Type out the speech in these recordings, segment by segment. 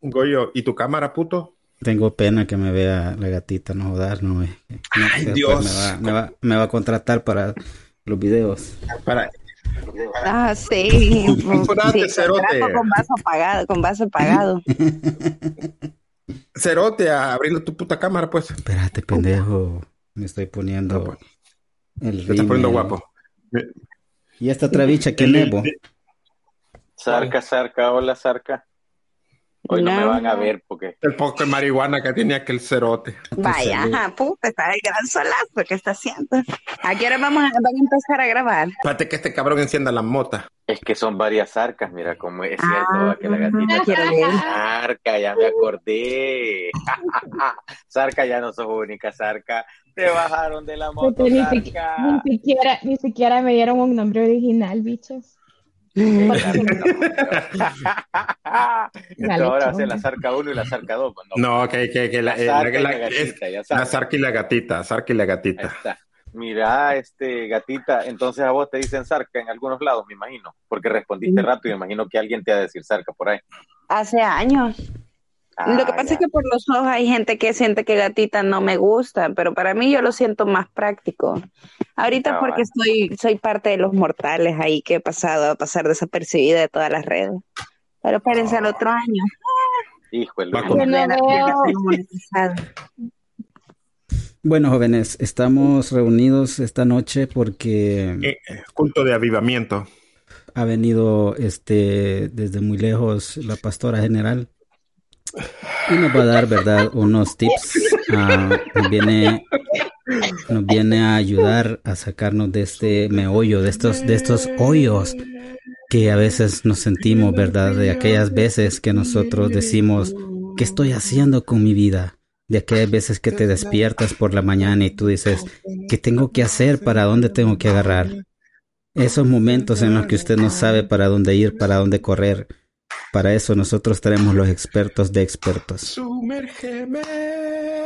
Goyo, ¿y tu cámara, puto? Tengo pena que me vea la gatita, no jodas, no. eh, no, Ay, después Dios. Me va, me, va, me va a contratar para los videos. Para, Ah, sí. Sí, cerote. con vaso pagado, con vaso pagado. cerote, abriendo tu puta cámara, pues. Espérate, pendejo. Me estoy poniendo No, pues. el Te estás poniendo guapo. Y esta travicha que nevo. Sarca, Sarca, hola Sarca. Hoy no, me van a ver porque El poco de marihuana que tenía aquel cerote. Vaya, ajá, puta, está el gran solazo que está haciendo. ¿A qué hora vamos a, van a empezar a grabar? Espérate que este cabrón encienda la mota. es que son varias sarcas, mira cómo es cierto Ah, que la gatita quiero ver. Sarca, ya me acordé. Sarca, ya no sos única, Sarca. Te bajaron de la moto, ni siquiera, ni siquiera me dieron un nombre original, bichos. Esto ahora hace la Sarca 1 y la Sarca 2. pues, No, que, que, que la, La eh, zarca y la- gatita, zarca y la gatita, zarca y la Ahí gatita. está. Mira, este gatita, entonces a vos te dicen Sarca en algunos lados, me imagino, porque respondiste Sí. rápido, me imagino que alguien te va a decir Sarca por ahí. Hace años. Lo que Ah, pasa ya. es que por los ojos hay gente que siente que gatita no me gusta, pero para mí yo lo siento más práctico. Ahorita Cabal. porque estoy, soy parte de los mortales ahí que he pasado a pasar desapercibida de todas las redes. Pero espérense al otro año. Híjole. No. Bueno, jóvenes, estamos reunidos esta noche porque Eh, culto de avivamiento. ha venido este desde muy lejos la pastora general y nos va a dar, ¿verdad?, unos tips. Nos viene nos viene a ayudar a sacarnos de este meollo, de estos de estos hoyos que a veces nos sentimos, ¿verdad? De aquellas veces que nosotros decimos, ¿qué estoy haciendo con mi vida? De aquellas veces que te despiertas por la mañana y tú dices, ¿qué tengo que hacer? ¿Para dónde tengo que agarrar? Esos momentos en los que usted no sabe para dónde ir, para dónde correr. Para eso nosotros tenemos los expertos de expertos. Sumérgeme.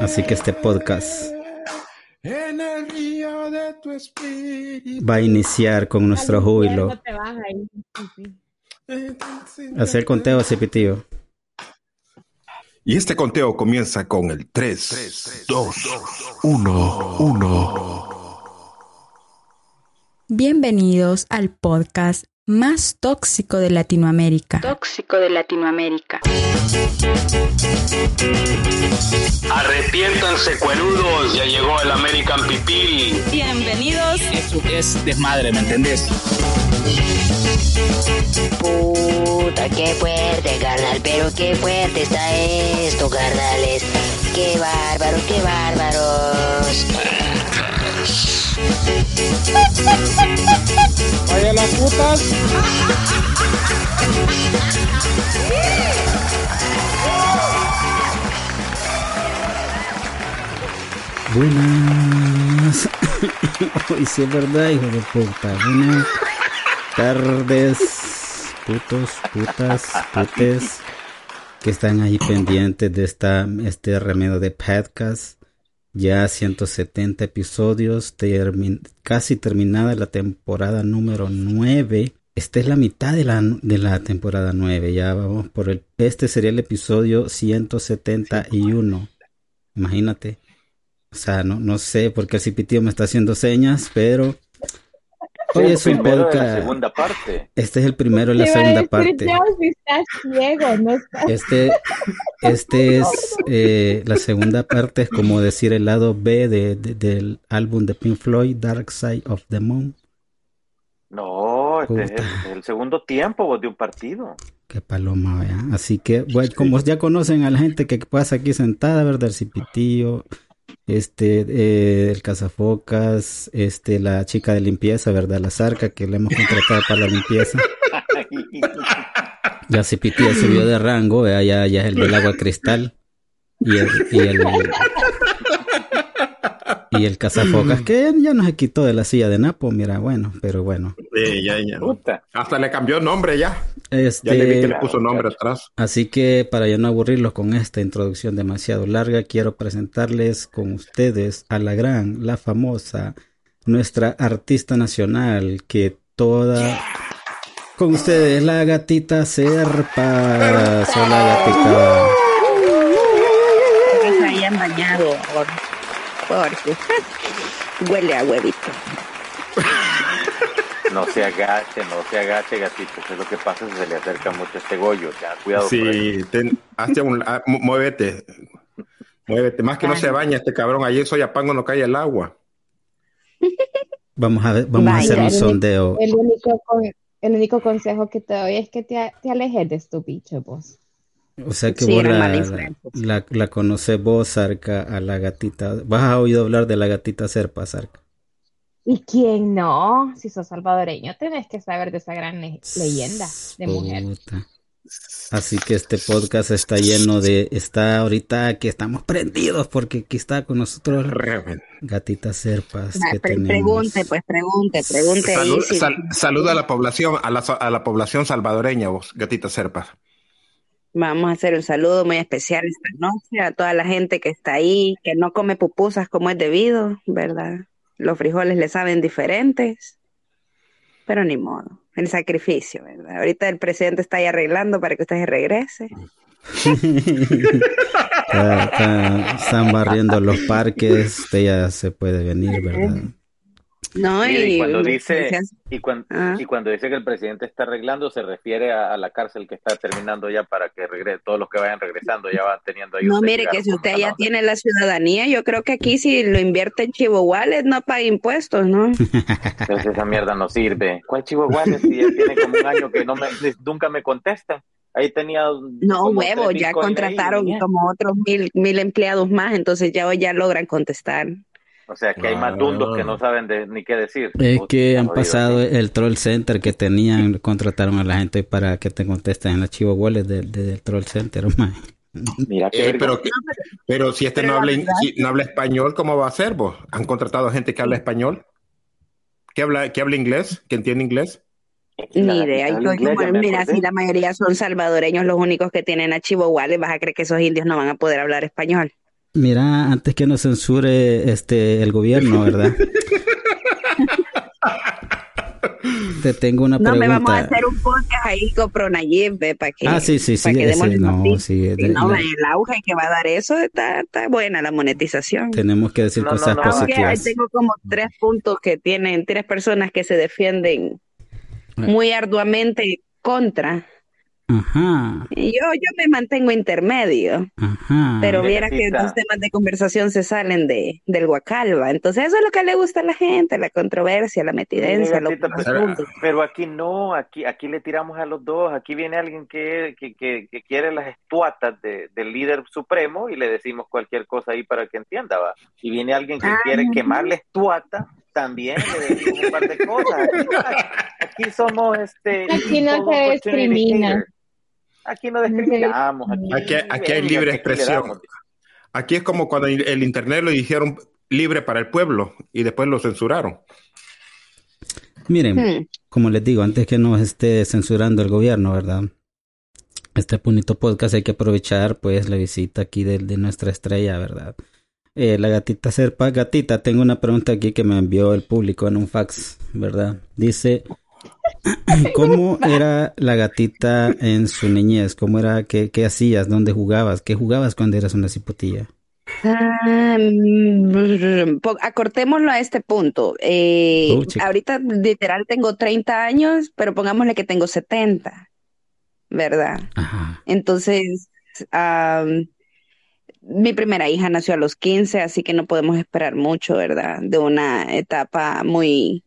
Así que este podcast En el río de tu espíritu. va a iniciar con nuestro júbilo. Hacer el conteo, Cipitío. Y este conteo comienza con el 3, 2, 1, 1. Bienvenidos al podcast más tóxico de Latinoamérica. Tóxico de Latinoamérica. Arrepiéntanse, cuerudos, ya llegó el American Pipil. Bienvenidos. Eso es desmadre, ¿me entendés? Puta, qué fuerte, carnal, pero qué fuerte está esto, carnales. Qué bárbaro, qué bárbaros. Vaya las putas. Buenas. Hoy sí es verdad, hijo de puta. Buenas tardes, putos, putas, putes, que están ahí pendientes de esta, este remedio de podcast. Ya 170 episodios, casi terminada la temporada número 9. Esta es la mitad de la, de la temporada 9. Ya vamos por el. Este sería el episodio 171. Imagínate. O sea, no, no sé por qué el cipitío me está haciendo señas, pero hoy es un la podcast. segunda parte. Este es el primero de la segunda decir parte. yo si estás ciego, no estás. Este, este es eh, la segunda parte, es como decir el lado B de, de- del álbum de Pink Floyd, Dark Side of the Moon. No, este es Puta. el, el segundo tiempo de un partido. Qué paloma, vea. Así que, bueno, como ya conocen a la gente que pasa aquí sentada, ¿verdad? El cipitío, este, eh, el cazafocas, este, la chica de limpieza, ¿verdad? La zarca que le hemos contratado para la limpieza. Ya Cipitío subió de rango, vea, ya, ya es el del agua cristal. Y el, y el, y el cazafocas, que ya no se quitó de la silla de Napo, mira, bueno, pero bueno. Sí, ya, ya. Puta. Hasta le cambió nombre ya. Este, Ya le vi que le puso nombre atrás. Así que para ya no aburrirlos con esta introducción demasiado larga, quiero presentarles con ustedes a la gran, la famosa, nuestra artista nacional que toda... Con ustedes, la gatita Serpa. Hola gatita. bañado ahora. Porque huele a huevito. No se agache, no se agache, gatito. Eso es lo que pasa si se le acerca mucho este gollo. Ya, cuidado. Sí, ten- hazte un, ah, mu- muévete. Muévete. Más que no se baña este cabrón. Ayer soy apango no cae el agua. Vamos a ver, vamos a hacer un el único- sondeo. El único, con- el único consejo que te doy es que te, te alejes de estos bichos, vos. O sea que Sí, vos la, la, la conoces vos, Sarca, a la gatita. ¿Vas a oído hablar de la gatita Serpa, Sarca? ¿Y quién no? Si sos salvadoreño, tenés que saber de esa gran le- leyenda de mujer. Puta. Así que este podcast está lleno de, está ahorita que estamos prendidos porque aquí está con nosotros gatita Serpas Ah, que pre- tenemos. pregunte, pues pregunte, pregunte ahí. Si- saluda a la población, a la, a la población salvadoreña, vos, gatita Serpa. Vamos a hacer un saludo muy especial esta noche a toda la gente que está ahí, que no come pupusas como es debido, ¿verdad? Los frijoles le saben diferentes, pero ni modo, el sacrificio, ¿verdad? Ahorita el presidente está ahí arreglando para que usted se regrese. Está- está- están barriendo los parques, usted ya se puede venir, ¿verdad? No, y y, cuando dice, decías- y cuando, Ah. y cuando dice que el presidente está arreglando, se refiere a, a la cárcel que está terminando ya para que regrese, todos los que vayan regresando ya van teniendo ahí no, mire que si usted ya tiene la ciudadanía, yo creo que aquí si lo invierte en Chivo Wallet no paga impuestos, ¿no? Entonces esa mierda no sirve. ¿Cuál chivo guardia si ya tiene como un año que no me, nunca me contesta? Ahí tenía No, huevo, ya ahí, contrataron como otros mil, mil empleados más, entonces ya hoy ya logran contestar. O sea, que hay más dundos que no saben de- ni qué decir. Es que han pasado el troll center que tenían, contrataron a la gente para que te contesten en la Chivo Wallet del, del troll center, man. Mira qué Eh, pero, pero si este Pero no la habla, si no habla español, ¿cómo va a ser vos? ¿Han contratado gente que habla español? ¿Que habla, que habla inglés? ¿Que entiende inglés? Ni idea. Yo, inglés, mira, si la mayoría son salvadoreños los únicos que tienen archivo Wallet, vas a creer que esos indios no van a poder hablar español. Mira, antes que nos censure este el gobierno, ¿verdad? Te tengo una No, me pregunta. vamos a hacer un podcast ahí con Pronayib, para que, Ah, sí, sí, sí, para que ese, demos no, sí, de- no, la- el auge que va a dar eso está, está buena la monetización. tenemos que decir No, no, cosas no, positivas. tengo como tres puntos que tienen, tres personas que se defienden muy arduamente contra. Ajá, Y yo, yo me mantengo intermedio. ajá. Pero viera que los temas de conversación se salen de, del guacalba. Entonces eso es lo que le gusta a la gente, la controversia, la metidencia, lo pero, profundo. pero aquí no, aquí, aquí le tiramos a los dos. Aquí viene alguien que, que, que, que quiere las estuatas de- del líder supremo y le decimos cualquier cosa ahí para que entienda, va. Y viene alguien que Ah. quiere quemar la estuata, también le decimos un par de cosas. Aquí, aquí somos este. Aquí no se discrimina. Aquí no discriminamos. Aquí, Aquí, aquí hay libre expresión. Aquí es como cuando el el internet lo dijeron libre para el pueblo y después lo censuraron. Miren, Hmm. como les digo, antes que nos esté censurando el gobierno, ¿verdad? Este bonito podcast hay que aprovechar, pues, la visita aquí de, de nuestra estrella, ¿verdad? Eh, la gatita Serpa, gatita, tengo una pregunta aquí que me envió el público en un fax, ¿verdad? Dice, ¿cómo era la gatita en su niñez? ¿Cómo era, qué, qué hacías? ¿Dónde jugabas? ¿Qué jugabas cuando eras una cipotilla? Ah, mm, acortémoslo a este punto. Eh, Oh, ahorita literal tengo 30 años, pero pongámosle que tengo 70, ¿verdad? Ajá. Entonces, mi primera hija nació a los 15, así que no podemos esperar mucho, ¿verdad? De una etapa muy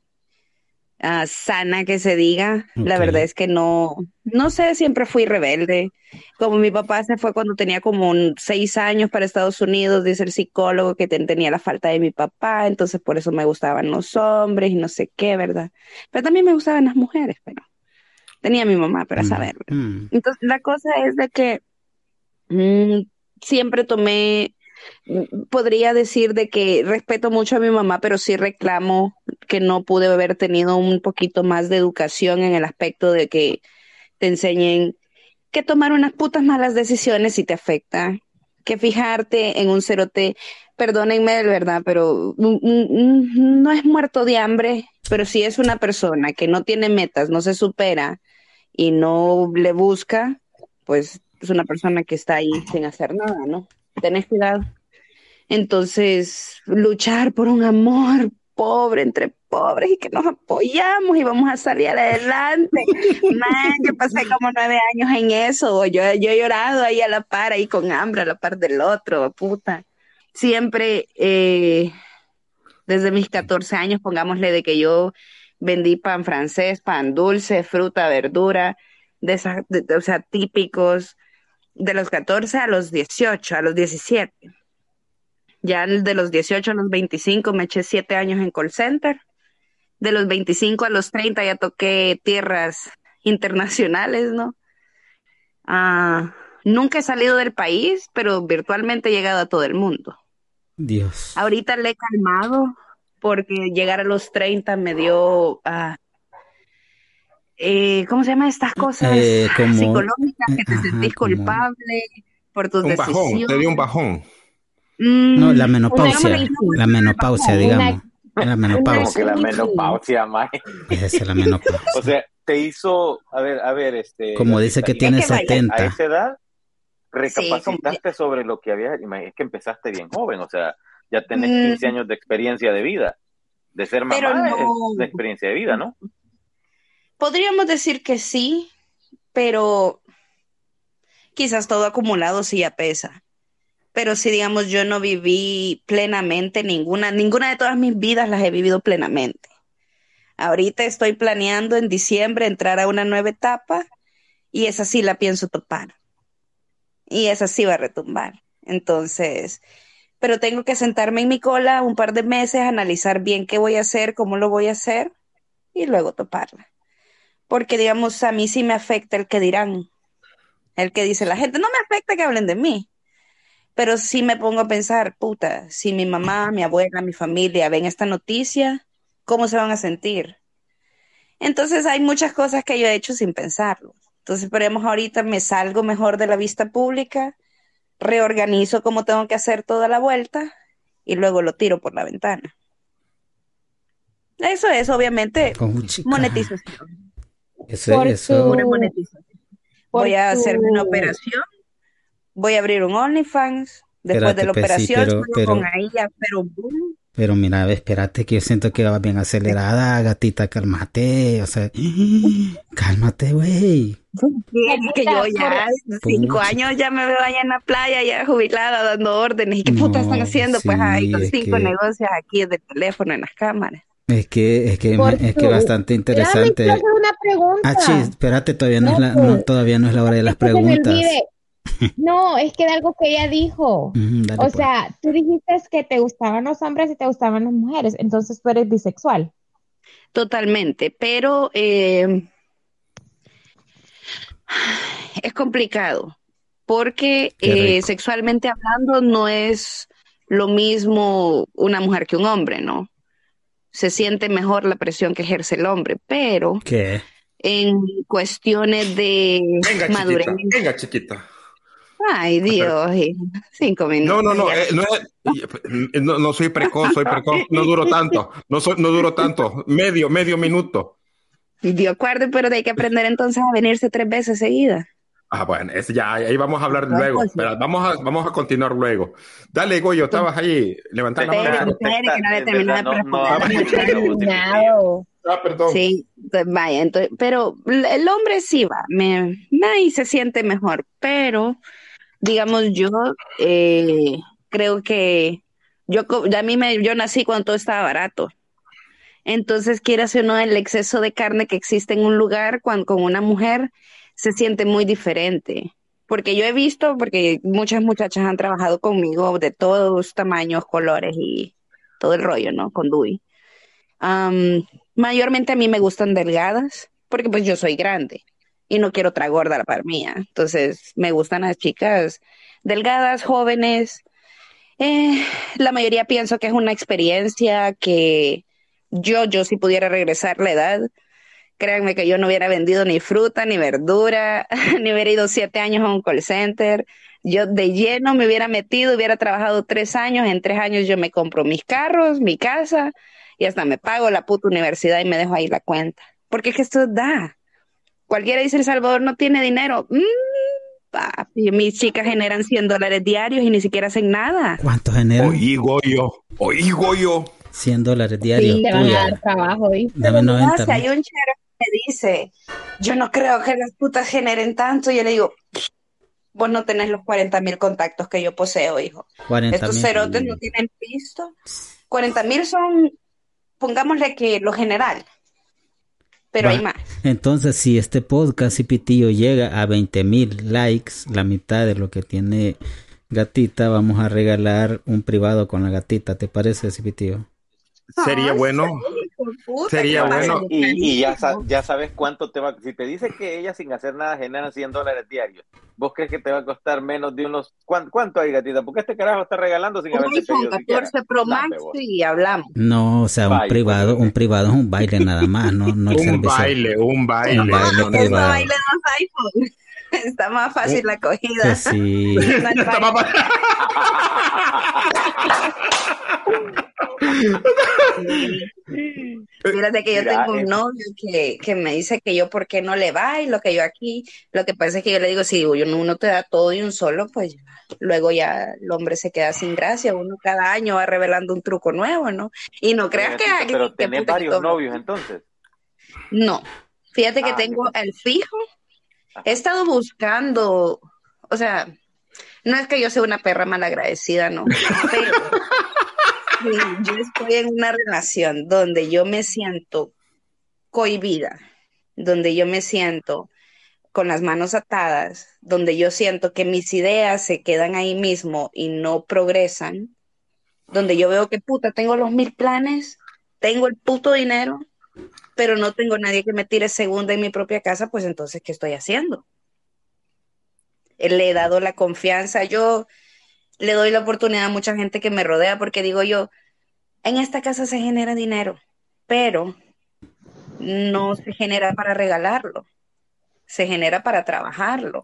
ah, sana que se diga. La verdad es que no, no sé, siempre fui rebelde. Como mi papá se fue cuando tenía como un seis años para Estados Unidos, dice el psicólogo que ten- tenía la falta de mi papá, entonces por eso me gustaban los hombres y no sé qué, ¿verdad? Pero también me gustaban las mujeres, pero tenía a mi mamá para Mm, saber. mm. Entonces, la cosa es de que mm, siempre tomé, podría decir de que respeto mucho a mi mamá, pero sí reclamo que no pude haber tenido un poquito más de educación en el aspecto de que te enseñen que tomar unas putas malas decisiones si te afecta, que fijarte en un cerote, perdónenme de verdad, pero mm, mm, mm, no es muerto de hambre, pero si es una persona que no tiene metas, no se supera y no le busca, pues es una persona que está ahí sin hacer nada, ¿no? Tenés cuidado. Entonces, luchar por un amor pobre entre pobres y que nos apoyamos y vamos a salir adelante. Man, yo pasé como nueve años en eso. Yo, yo he llorado ahí a la par, ahí con hambre, a la par del otro, puta. Siempre, eh, desde mis 14 años, pongámosle de que yo vendí pan francés, pan dulce, fruta, verdura, de esas, de- o sea, típicos de los 14 a los 18, a los 17. Ya de los 18 a los 25 me eché siete años en call center. De los 25 a los 30 ya toqué tierras internacionales, ¿no? Ah, nunca he salido del país, pero virtualmente he llegado a todo el mundo. Dios. Ahorita le he calmado porque llegar a los 30 me dio, ah, eh, ¿cómo se llama estas cosas Eh, como- psicológicas que te ajá, sentís como- culpable por tus Un bajón, te dio un bajón. Mm, No, la menopausia. una- La menopausia, Una- digamos. La Como menopausia. que la menopausia, mae. Esa es la menopausia. O sea, te hizo, a ver, a ver, este. Como dice que tiene Es que vaya, A 70. esa edad, Sí, recapacitaste sobre lo que había, es que empezaste bien joven, o sea, ya tenés Mm. 15 años de experiencia de vida. De ser mamá no- es de experiencia de vida, ¿no? Podríamos decir que sí, pero quizás todo acumulado sí ya pesa. Pero si digamos yo no viví plenamente ninguna, ninguna de todas mis vidas las he vivido plenamente. Ahorita estoy planeando en diciembre entrar a una nueva etapa y esa sí la pienso topar. Y esa sí va a retumbar. Entonces, pero tengo que sentarme en mi cola un par de meses, analizar bien qué voy a hacer, cómo lo voy a hacer y luego toparla porque digamos a mí sí me afecta el que dirán, el que dice la gente, no me afecta que hablen de mí, pero sí me pongo a pensar, puta, si mi mamá, mi abuela, mi familia ven esta noticia, ¿cómo se van a sentir? Entonces hay muchas cosas que yo he hecho sin pensarlo. Entonces esperemos ahorita me salgo mejor de la vista pública, reorganizo cómo tengo que hacer toda la vuelta y luego lo tiro por la ventana. Eso es obviamente monetización. Eso, Por eso. tu- Una monetización. por Voy a hacerme una operación, voy a abrir un OnlyFans, después de la pues, sí, operación, pero- con ahí ya, pero boom. Pero mira, espérate que yo siento que va bien acelerada, gatita, cálmate. O sea, cálmate, güey. Es que yo ya, cinco Pucha. años ya me veo allá en la playa, ya jubilada, dando órdenes. ¿Y qué puta están No, haciendo? Pues hay sí, con cinco que- negocios aquí de teléfono en las cámaras. Es que, es que, Por es que bastante interesante. una pregunta. Ah, sí, espérate, todavía no, es la, No, pues, todavía no es la hora de las preguntas. No, es que de algo que ella dijo. Dale, O pues. sea, tú dijiste que te gustaban los hombres y te gustaban las mujeres, entonces tú eres bisexual. Totalmente, pero eh, es complicado porque eh, sexualmente hablando no es lo mismo una mujer que un hombre, ¿no? Se siente mejor la presión que ejerce el hombre, pero ¿Qué? en cuestiones de Venga, madurez. chiquita, venga, chiquita. Ay, Dios, eh, cinco minutos. No, no, no, ya. eh, no, es- no, no soy precoz, soy precoz, no duro tanto, no soy, no duro tanto, medio, medio minuto. De acuerdo, pero hay que aprender entonces a venirse tres veces seguidas. Ah, bueno, es ya, ahí vamos a hablar No, luego. pues. Espera, vamos a, vamos a continuar luego. Dale, Goyo, estabas ahí levantando la mano. Ah, perdón. Sí, entonces, vaya, entonces, pero el hombre sí va, me, me- ahí se siente mejor, pero digamos yo eh, creo que yo a mí me yo nací cuando todo estaba barato. Entonces, quieras o no, el exceso de carne que existe en un lugar cuando, con una mujer se siente muy diferente. Porque yo he visto, porque muchas muchachas han trabajado conmigo de todos tamaños, colores y todo el rollo, ¿no? Con Dewey. Am, mayormente a mí me gustan delgadas, porque pues yo soy grande y no quiero otra gorda a la mía. Entonces, me gustan las chicas delgadas, jóvenes. Eh, la mayoría pienso que es una experiencia que yo, yo si pudiera regresar la edad, créanme que yo no hubiera vendido ni fruta, ni verdura, ni hubiera ido siete años a un call center. Yo de lleno me hubiera metido, hubiera trabajado tres años, en tres años yo me compro mis carros, mi casa y hasta me pago la puta universidad y me dejo ahí la cuenta. Porque es que esto da. Cualquiera dice El Salvador no tiene dinero. Mm, Papi, mis chicas generan 100 dólares diarios y ni siquiera hacen nada. ¿Cuánto generan? Oigo yo, oigo yo. 100 dólares diarios. Sí, le van a dar trabajo, ¿viste? Dame Pero 90 si hay un chero me dice, yo no creo que las putas generen tanto, yo le digo, vos no tenés los 40 mil contactos que yo poseo, hijo. 40 Estos mil. cerotes no tienen pisto. 40 mil son, pongámosle que lo general, pero Va. hay más. Entonces, si este podcast y Pitillo llega a 20 mil likes, la mitad de lo que tiene Gatita, vamos a regalar un privado con la gatita. ¿Te parece, Cipitío? Sería bueno. Puta, Sería bueno. Y, y ya, sa- ya sabes cuánto te va. Si te dice que ella sin hacer nada genera 100 dólares diarios, ¿vos crees que te va a costar menos de unos. ¿Cuán- ¿Cuánto hay, gatita? Porque este carajo está regalando sin siquiera. 14 Pro Max y hablamos. No, o sea, un Vaya, privado, pues, un privado es un baile nada más, no, no el Un servicio. baile, un baile. Un baile No, no, privado. baile iPhone. Está más fácil la acogida. Que sí. No Está baile. más- Fíjate que yo Mira, tengo un novio que, que me dice que yo por qué no le bailo, que yo aquí, lo que pasa es que yo le digo, si uno uno te da todo y un solo, pues luego ya el hombre se queda sin gracia, uno cada año va revelando un truco nuevo, ¿no? Y no creas que... Pero que tenés que varios novios entonces. No, fíjate que Ah, tengo el fijo, he estado buscando, o sea, no es que yo sea una perra malagradecida, no, pero yo estoy en una relación donde yo me siento cohibida, donde yo me siento con las manos atadas, donde yo siento que mis ideas se quedan ahí mismo y no progresan, donde yo veo que puta, tengo los mil planes, tengo el puto dinero, pero no tengo nadie que me tire segunda en mi propia casa, pues entonces, ¿qué estoy haciendo? Le he dado la confianza, yo le doy la oportunidad a mucha gente que me rodea porque digo yo, en esta casa se genera dinero, pero no se genera para regalarlo, se genera para trabajarlo.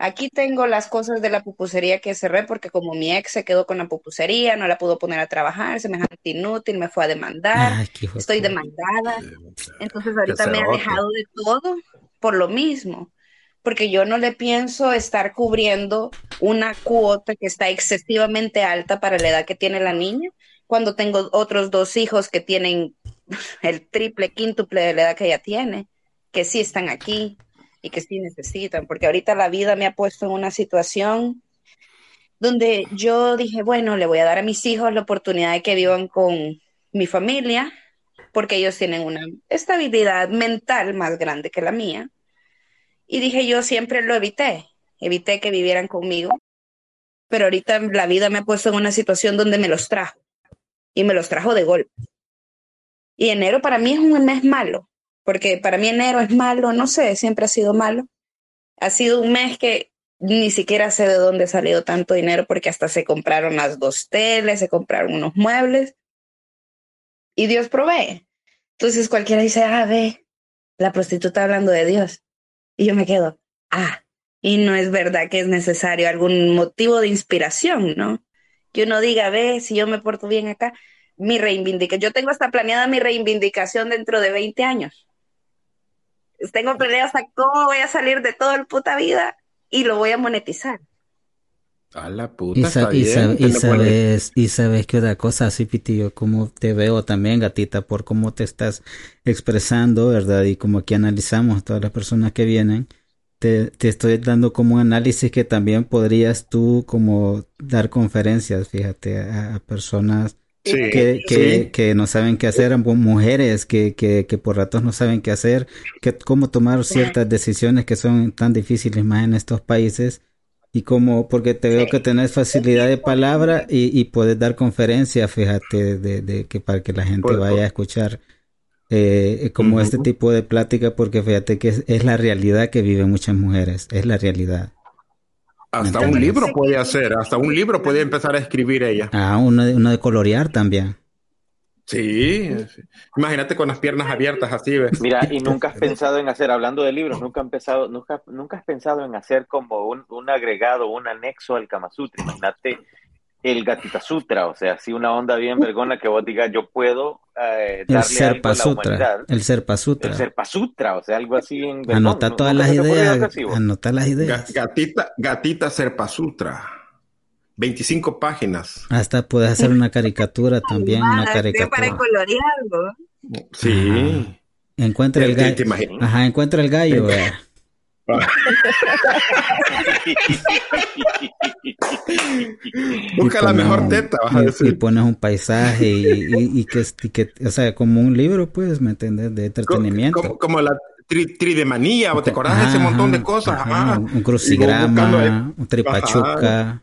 Aquí tengo las cosas de la pupusería que cerré porque como mi ex se quedó con la pupusería, no la pudo poner a trabajar, semejante inútil, me fue a demandar, Ay, estoy demandada. Entonces ahorita me ha dejado de todo por lo mismo, porque yo no le pienso estar cubriendo una cuota que está excesivamente alta para la edad que tiene la niña, cuando tengo otros dos hijos que tienen el triple, quíntuple de la edad que ella tiene, que sí están aquí y que sí necesitan, porque ahorita la vida me ha puesto en una situación donde yo dije, bueno, le voy a dar a mis hijos la oportunidad de que vivan con mi familia, porque ellos tienen una estabilidad mental más grande que la mía. Y dije, yo siempre lo evité, evité que vivieran conmigo, pero ahorita la vida me ha puesto en una situación donde me los trajo, y me los trajo de golpe. Y enero para mí es un mes malo, porque para mí enero es malo, no sé, siempre ha sido malo. Ha sido un mes que ni siquiera sé de dónde ha salido tanto dinero, porque hasta se compraron las dos teles, se compraron unos muebles, y Dios provee. Entonces cualquiera dice, ah, ve, la prostituta hablando de Dios. Y yo me quedo, ah, y no es verdad que es necesario algún motivo de inspiración, ¿no? Que uno diga, ve, si yo me porto bien acá, mi reivindicación, yo tengo hasta planeada mi reivindicación dentro de 20 años. Tengo planeado hasta cómo voy a salir de toda la puta vida y lo voy a monetizar. A la puta, Y, sa- y sa- y sabes, y sabes que otra cosa, así Pitillo, como te veo también, gatita, por cómo te estás expresando, ¿verdad? Y como aquí analizamos a todas las personas que vienen, te, te estoy dando como un análisis que también podrías tú como dar conferencias, fíjate, a, a personas Sí, que, que, sí. que no saben qué hacer, mujeres que, que, que por ratos no saben qué hacer, que cómo tomar ciertas decisiones que son tan difíciles más en estos países y como porque te veo que tenés facilidad de palabra y, y puedes dar conferencias, fíjate, de, de que para que la gente Por- vaya a escuchar eh, como Ujú. este tipo de plática, porque fíjate que es, es la realidad que viven muchas mujeres, es la realidad. Hasta un libro puede hacer, hasta un libro puede empezar a escribir ella. Ah, uno de, uno de colorear también. Sí. Imagínate con las piernas abiertas así, ¿ves? Mira, y nunca has pensado en hacer, hablando de libros, nunca, han pensado, nunca, nunca has pensado en hacer como un, un agregado, un anexo al Kama Sutra. Imagínate el Gatita Sutra, o sea, así una onda bien vergona que vos digas, yo puedo eh, El darle algo Serpa a la Sutra. humanidad. El Serpa Sutra. El Serpa Sutra, o sea, algo así en. Anota ¿No- todas las ideas. Anota las ideas. Gatita, gatita Serpasutra. 25 páginas. Hasta puedes hacer una caricatura también, una Ah, sí, para caricatura. colorearlo. Sí. Encuentra el ¿Te- te gallo. Ajá, encuentra el gallo. Busca la mejor teta, vas a y- Y, decir. pones un paisaje y, y- y que, y que, o sea, como un libro, pues, ¿me entiendes? De entretenimiento. Como, como la tri, tridemanía, ¿o te acordás de ese montón de cosas? ajá, Ajá. un, un crucigrama, buscando un tripachuca,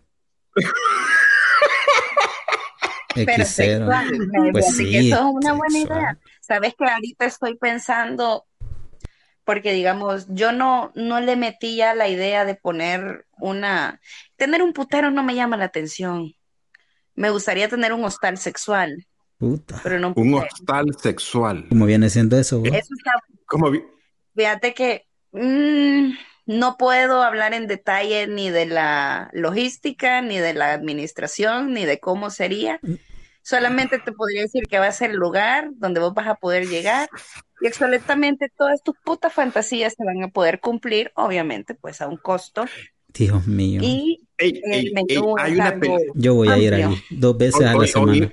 X0. sexual. Pues que sí, eso es una buena idea. Sabes que ahorita estoy pensando, porque digamos, yo no, no le metí ya la idea de poner una, tener un putero no me llama la atención. Me gustaría tener un hostal sexual, Puta. pero no un hostal sexual. ¿Cómo viene siendo eso? Eso está, ¿Cómo vi- fíjate que mm, no puedo hablar en detalle ni de la logística, ni de la administración, ni de cómo sería. Solamente te podría decir que va a ser el lugar donde vos vas a poder llegar y absolutamente todas tus putas fantasías se van a poder cumplir, obviamente, pues a un costo. Dios mío. Y Ey, el ey, ey, hay una Yo voy a ir ahí dos veces Oye, a la semana.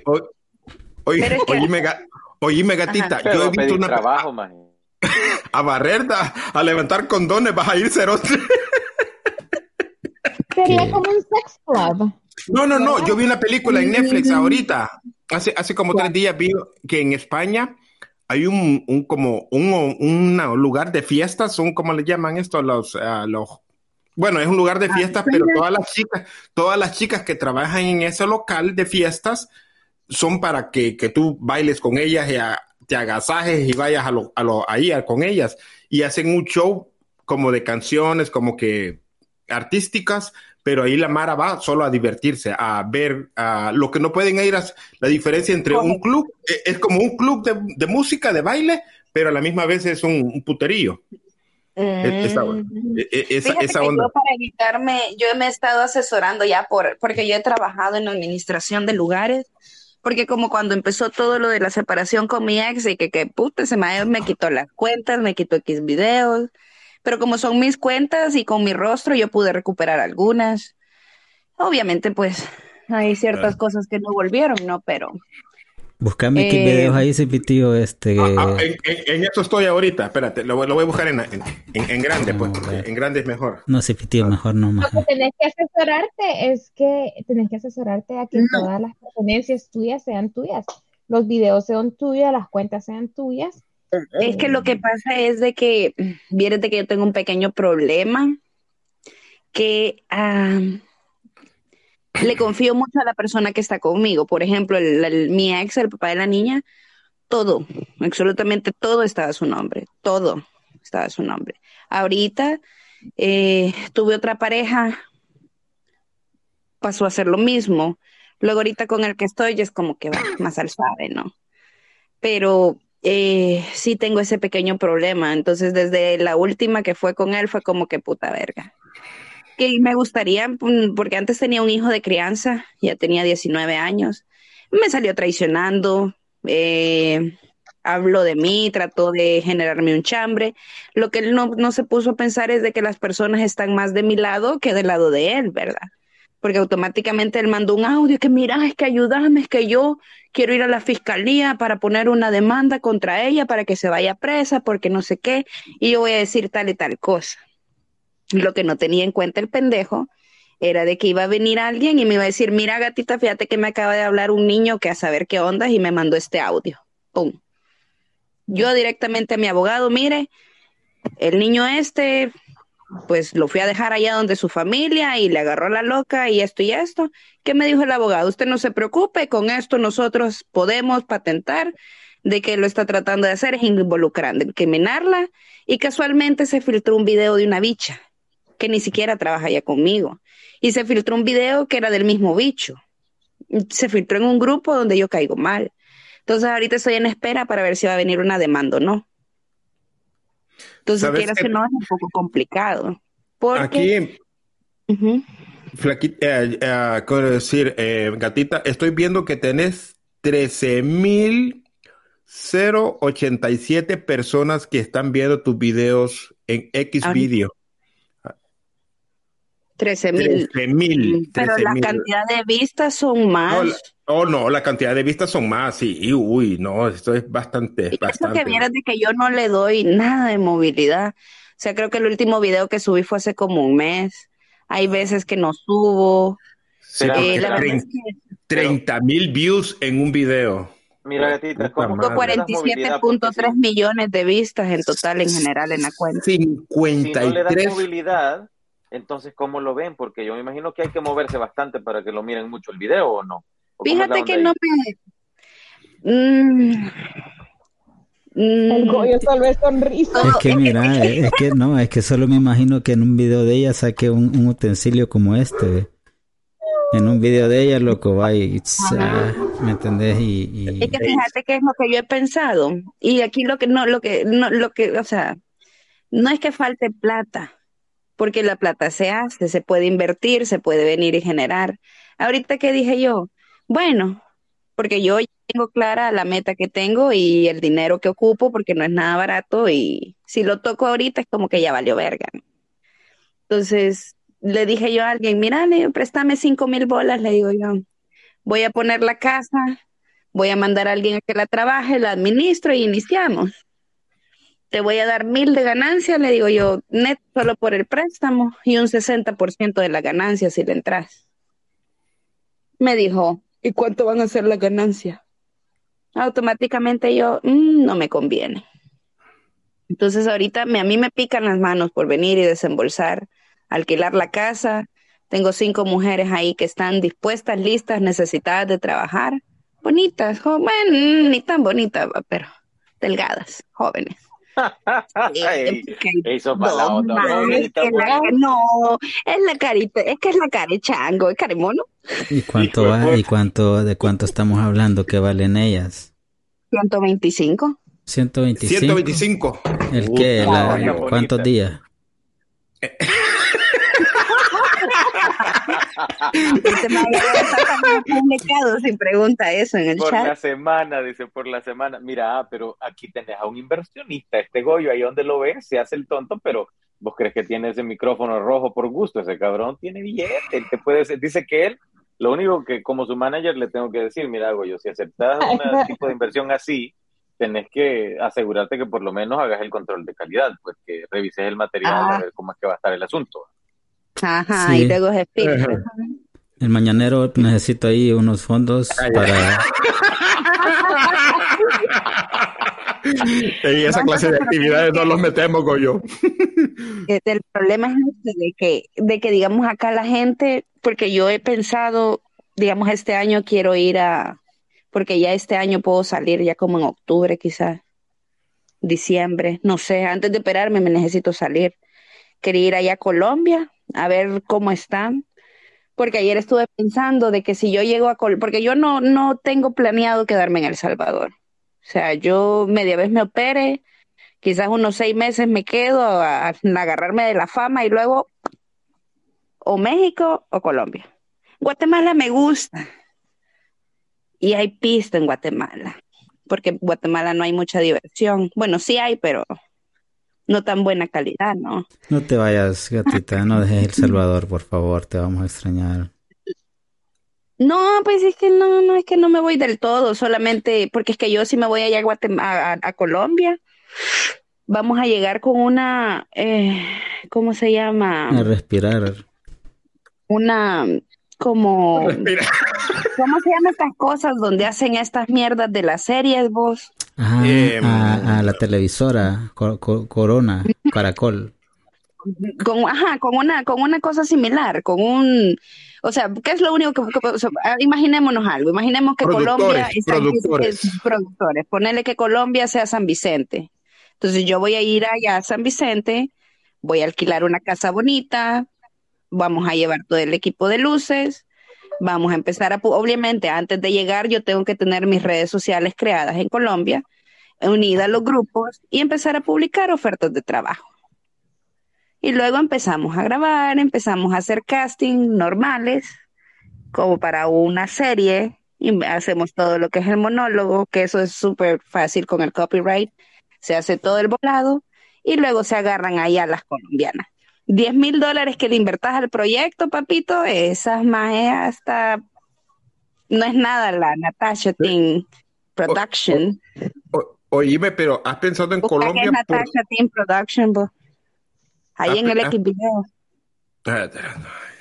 oye, oíme, ga- oíme, gatita, Ajá. yo he visto una trabajo, man. A barrer, da- a levantar condones, vas a ir cerote. Sería como un sex club. No, no, no, yo vi una película en Netflix ahorita. Hace, hace como tres días vi que en España hay un, un como un, un lugar de fiestas, un, ¿cómo le llaman esto? Los, ah, los, bueno, es un lugar de fiestas, pero todas las chicas, todas las chicas que trabajan en ese local de fiestas son para que, que tú bailes con ellas y a- te agasajes y vayas a lo, a lo, ahí a- con ellas. Y hacen un show como de canciones, como que artísticas, pero ahí la Mara va solo a divertirse, a ver a lo que no pueden ir a la diferencia entre un club, eh, es como un club de, de música, de baile, pero a la misma vez es un, un puterío. E- Esa, Mm. e- e- esa, esa onda. yo para evitarme, yo me he estado asesorando ya por, porque yo he trabajado en la administración de lugares, porque como cuando empezó todo lo de la separación con mi ex y que, que puta, se me, me quitó las cuentas, me quitó X videos, pero como son mis cuentas y con mi rostro yo pude recuperar algunas. Obviamente pues hay ciertas cosas que no volvieron, ¿no? Pero Buscame qué Eh, videos ahí, ese tío, este. Ah, ah, en, en- en eso estoy ahorita, espérate, lo, voy- lo voy a buscar en, en, en- en grande, pues, No, porque bueno. en grande es mejor. No sé, tío, mejor no Lo más. que tenés que asesorarte es que tenés que asesorarte a que No. todas las pertenencias tuyas sean tuyas. Los videos sean tuyos, las cuentas sean tuyas. Es que lo que pasa es de que, vieres de que yo tengo un pequeño problema, que ah, le confío mucho a la persona que está conmigo. Por ejemplo, mi ex, el papá de la niña, todo, absolutamente todo estaba su nombre, todo estaba su nombre. Ahorita eh, tuve otra pareja, pasó a ser lo mismo. Luego ahorita con el que estoy ya es como que va más al suave, ¿no? Pero eh, sí tengo ese pequeño problema. Entonces, desde la última que fue con él, fue como que puta verga. Que me gustaría, porque antes tenía un hijo de crianza, ya tenía 19 años, me salió traicionando, eh, habló de mí, trató de generarme un chambre. Lo que él no, no se puso a pensar es de que las personas están más de mi lado que del lado de él, ¿verdad? Porque automáticamente él mandó un audio que mira, es que ayúdame, es que yo quiero ir a la fiscalía para poner una demanda contra ella para que se vaya presa, porque no sé qué, y yo voy a decir tal y tal cosa. Lo que no tenía en cuenta el pendejo era de que iba a venir alguien y me iba a decir, mira gatita, fíjate que me acaba de hablar un niño que a saber qué onda y me mandó este audio. ¡Pum! Yo directamente a mi abogado, mire, el niño este, pues lo fui a dejar allá donde su familia y le agarró la loca y esto y esto. ¿Qué me dijo el abogado? Usted no se preocupe, con esto nosotros podemos patentar de que lo está tratando de hacer es involucrando, incriminarla y casualmente se filtró un video de una bicha que ni siquiera trabaja ya conmigo y se filtró un video que era del mismo bicho. Se filtró en un grupo donde yo caigo mal. Entonces ahorita estoy en espera para ver si va a venir una demanda o no. Entonces, ¿Sabes quieras qué? que no, es un poco complicado. Porque, Aquí. Flaquita, eh, eh, quiero decir, eh, gatita, estoy viendo que tenés 13.087 personas que están viendo tus videos en X Ah. video. 13 mil. 13.000. Pero la 13.000. cantidad de vistas son más. No, la- oh, no, la cantidad de vistas son más, sí. Y, uy, no, esto es bastante, Eso que bastante. vieras de que yo no le doy nada de movilidad. O sea, creo que el último video que subí fue hace como un mes. Hay veces que no subo. Sí, Eh, la verdad trein- es que 30 mil views en un video. Mira, gatita, Puta ¿cómo madre. tengo que? Porque 47.3 millones de vistas en total en general en la cuenta. si, si no le das 53. movilidad, entonces ¿cómo lo ven? Porque yo me imagino que hay que moverse bastante para que lo miren mucho el video, ¿o no? ¿O cómo es la Fíjate que ahí? no me... Mm, El mm, Goyo solo es sonrisa. Es que mira, es que no, es que solo me imagino que en un video de ella saque un, un utensilio como este. En un video de ella, loco, va y, ah, ¿me entendés? Y, y- Es que fíjate que es lo que yo he pensado. Y aquí lo que no, lo que, no, lo que, o sea, no es que falte plata, porque la plata se hace, se puede invertir, se puede venir y generar. Ahorita que dije yo, bueno, porque yo tengo clara la meta que tengo y el dinero que ocupo, porque no es nada barato y si lo toco ahorita es como que ya valió verga. Entonces le dije yo a alguien, mira, préstame cinco mil bolas, le digo yo, voy a poner la casa, voy a mandar a alguien a que la trabaje, la administro y iniciamos. Te voy a dar mil de ganancia, le digo yo, net solo por el préstamo y un 60% de la ganancia si le entras. Me dijo, ¿y cuánto van a ser las ganancias? Automáticamente yo, "Mm, no me conviene. Entonces ahorita me, a mí me pican las manos por venir y desembolsar, alquilar la casa. Tengo cinco mujeres ahí que están dispuestas, listas, necesitadas de trabajar. Bonitas, bueno, ni tan bonitas, pero delgadas, jóvenes. Ey, Porque ey, sos mala no, es que la- no, es la carita, es que es la cara de chango, es caremono. ¿y cuánto va? ¿Y cuánto, de cuánto estamos hablando que valen ellas? 125. 125. 125. ¿El qué? La-. ¿Cuántos días? Publicado sin pregunta eso en el Por la chat. semana, dice, por la semana. Mira, ah, pero aquí tenés a un inversionista, este Goyo, ahí donde lo ves, se hace el tonto, pero vos crees que tiene ese micrófono rojo por gusto, ese cabrón tiene billete, él te puede decir- dice que él, lo único que como su manager le tengo que decir, mira, Goyo, si aceptas un tipo de inversión así, tenés que asegurarte que por lo menos hagas el control de calidad, pues que revises el material Ah. a ver cómo es que va a estar el asunto. Ajá, Sí. y luego se explica. Ajá. El mañanero necesito ahí unos fondos para... En esa clase de actividades no los metemos, Goyo. El problema es este, de que, de que, digamos, acá la gente, porque yo he pensado, digamos, este año quiero ir a, porque ya este año puedo salir ya como en octubre, quizás, diciembre, no sé, antes de operarme me necesito salir. Quería ir allá a Colombia a ver cómo están, porque ayer estuve pensando de que si yo llego a Colombia, porque yo no, no tengo planeado quedarme en El Salvador. O sea, yo media vez me opere, quizás unos seis meses me quedo a, a agarrarme de la fama y luego o México o Colombia. Guatemala me gusta. Y hay pista en Guatemala, porque en Guatemala no hay mucha diversión. Bueno, sí hay, pero no tan buena calidad, ¿no? No te vayas, gatita, no dejes El Salvador, por favor, te vamos a extrañar. No, pues es que no, no, es que no me voy del todo, solamente porque es que yo sí me voy allá a, Guatemala, a, a Colombia. Vamos a llegar con una, eh, ¿cómo se llama? A respirar. Una, como. ¿Cómo se llaman estas cosas donde hacen estas mierdas de las series, vos? Ajá, Em. a, a la televisora, co- co- Corona, Caracol. Con, ajá, con una, con una cosa similar, con un, o sea, ¿qué es lo único que, que- o sea, ah, imaginémonos algo, imaginemos que Productores, Colombia está productores. es- productores, ponerle que Colombia sea San Vicente. Entonces yo voy a ir allá a San Vicente, voy a alquilar una casa bonita, vamos a llevar todo el equipo de luces, vamos a empezar a, obviamente, antes de llegar yo tengo que tener mis redes sociales creadas en Colombia, unidas a los grupos y empezar a publicar ofertas de trabajo. Y luego empezamos a grabar, empezamos a hacer casting normales, como para una serie, y hacemos todo lo que es el monólogo, que eso es súper fácil con el copyright. Se hace todo el volado y luego se agarran ahí a las colombianas. 10 mil dólares que le invertas al proyecto, papito, esas más hasta no es nada la Natasha Team Production. O- oíme, pero ¿has pensado en Busca que Colombia? es por- Natasha Team Production, bo. Ahí Ah, en el. X video.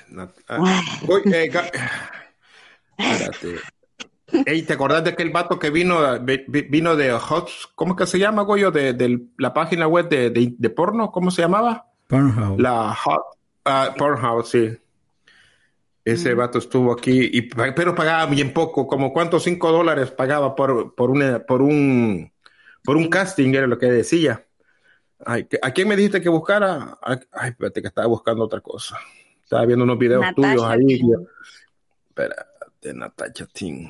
No, ah, eh, espérate. Ey, ¿te acordás de aquel vato que vino, vi- vi- vino de Hot, ¿cómo es que se llama, Goyo? De, de la página web de, de, de porno, ¿cómo se llamaba? Pornhub. La Hot, ah, Pornhub, sí. Ese vato estuvo aquí, y, pero pagaba bien poco, como cuántos cinco dólares pagaba por, por, una, por, un, por un casting, era lo que decía. Ay, ¿a quién me dijiste que buscara? Ay, espérate que estaba buscando otra cosa. Estaba viendo unos videos Natasha tuyos ahí. Espérate, Natasha Team.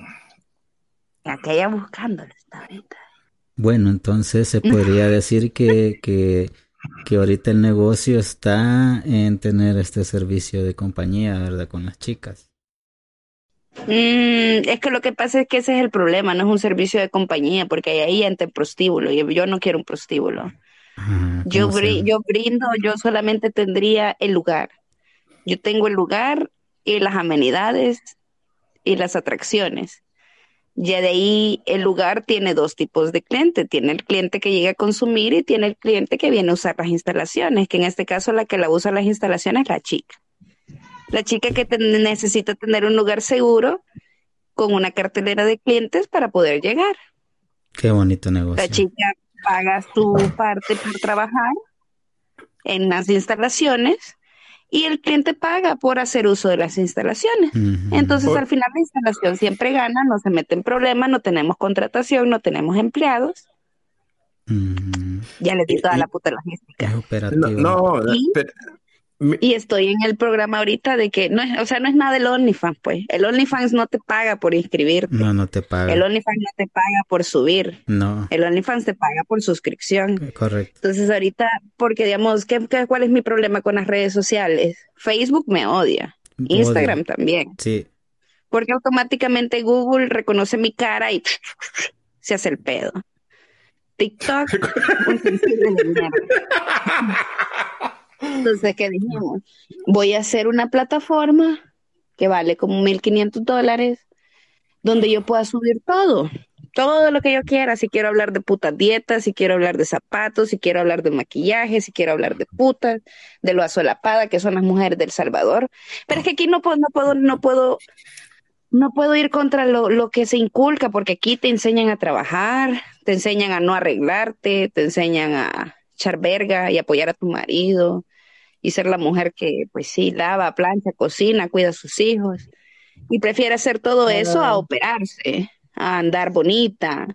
Aquella buscándolo está ahorita. Bueno, entonces se podría decir que, que, que ahorita el negocio está en tener este servicio de compañía, ¿verdad? Con las chicas. Mm, es que lo que pasa es que ese es el problema, no es un servicio de compañía, porque ahí entra el prostíbulo y yo no quiero un prostíbulo. Ajá, Yo, ¿cómo se bri- llama? yo brindo, yo solamente tendría el lugar. Yo tengo el lugar y las amenidades y las atracciones. Ya de ahí el lugar tiene dos tipos de cliente. Tiene el cliente que llega a consumir y tiene el cliente que viene a usar las instalaciones, que en este caso la que la usa las instalaciones es la chica. La chica que te- necesita tener un lugar seguro con una cartelera de clientes para poder llegar. Qué bonito negocio. La chica paga su parte por trabajar en las instalaciones y el cliente paga por hacer uso de las instalaciones. Entonces, Por- al final la instalación siempre gana, no se mete en problemas, no tenemos contratación, no tenemos empleados. Ya les di toda Y- la puta logística. Es No, operativo. no, ¿Y? pero- Y estoy en el programa ahorita de que, no es, o sea, no es nada del OnlyFans, pues. El OnlyFans no te paga por inscribirte. No, no te paga. El OnlyFans no te paga por subir. No, El OnlyFans te paga por suscripción. correcto. Entonces ahorita, porque digamos, ¿qué, qué- cuál es mi problema con las redes sociales? Facebook me odia, Instagram también, Sí, porque automáticamente Google reconoce mi cara y se hace el pedo. TikTok, un sensible de mierda. Entonces, ¿qué dijimos? Voy a hacer una plataforma que vale como 1.500 dólares, donde yo pueda subir todo, todo lo que yo quiera. Si quiero hablar de putas dietas, si quiero hablar de zapatos, si quiero hablar de maquillaje, si quiero hablar de putas, de lo asolapada que son las mujeres del Salvador. Pero es que aquí no puedo, no puedo, no puedo, no puedo ir contra lo, lo que se inculca, porque aquí te enseñan a trabajar, te enseñan a no arreglarte, te enseñan a echar verga y apoyar a tu marido y ser la mujer que, pues sí, lava, plancha, cocina, cuida a sus hijos y prefiere hacer todo eso a operarse, a andar bonita,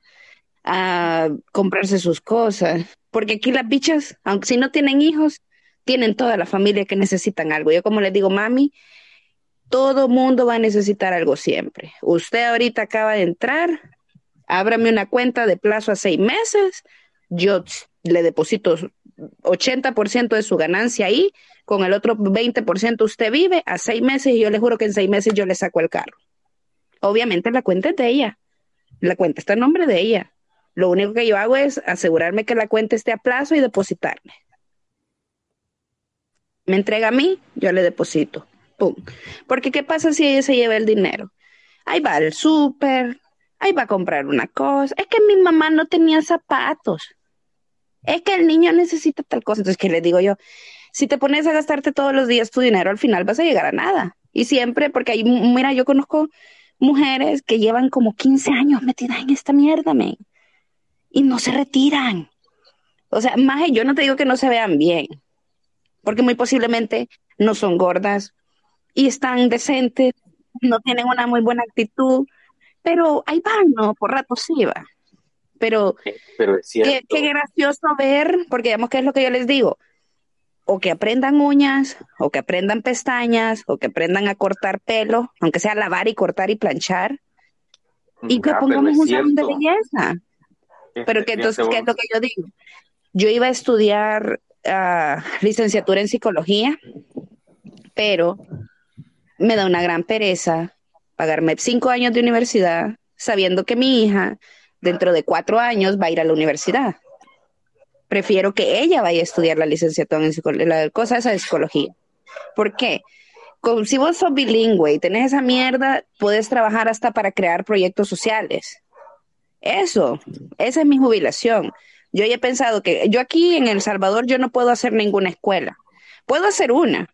a comprarse sus cosas. Porque aquí las bichas, aunque si no tienen hijos, tienen toda la familia que necesitan algo. Yo como les digo, mami, todo mundo va a necesitar algo siempre. Usted ahorita acaba de entrar, ábrame una cuenta de plazo a seis meses, yo le deposito 80% de su ganancia ahí, con el otro 20% usted vive a seis meses y yo le juro que en seis meses yo le saco el carro. Obviamente la cuenta es de ella, la cuenta está en nombre de ella. Lo único que yo hago es asegurarme que la cuenta esté a plazo y depositarme. Me entrega a mí, yo le deposito. Pum. Porque ¿qué pasa si ella se lleva el dinero? Ahí va al súper, ahí va a comprar una cosa. Es que mi mamá no tenía zapatos. Es que el niño necesita tal cosa. Entonces, ¿qué le digo yo? Si te pones a gastarte todos los días tu dinero, al final vas a llegar a nada. Y siempre, porque hay, mira, yo conozco mujeres que llevan como 15 años metidas en esta mierda, men. Y no se retiran. O sea, más yo no te digo que no se vean bien, porque muy posiblemente no son gordas y están decentes, no tienen una muy buena actitud, pero ahí van, ¿no? Por rato sí va. Pero Pero es cierto. qué, qué gracioso ver, porque digamos que es lo que yo les digo, o que aprendan uñas, o que aprendan pestañas, o que aprendan a cortar pelo, aunque sea lavar y cortar y planchar, y que Ah, pongamos un salón de belleza. Pero que Fíjate entonces, ¿qué es lo que yo digo? Yo iba a estudiar ah, licenciatura en psicología, pero me da una gran pereza pagarme cinco años de universidad sabiendo que mi hija dentro de cuatro años va a ir a la universidad. Prefiero que ella vaya a estudiar la licenciatura en psicología, la cosa esa de psicología. ¿Por qué? Si vos sos bilingüe y tenés esa mierda, puedes trabajar hasta para crear proyectos sociales. Eso, esa es mi jubilación. Yo ya he pensado que yo aquí en El Salvador yo no puedo hacer ninguna escuela. Puedo hacer una,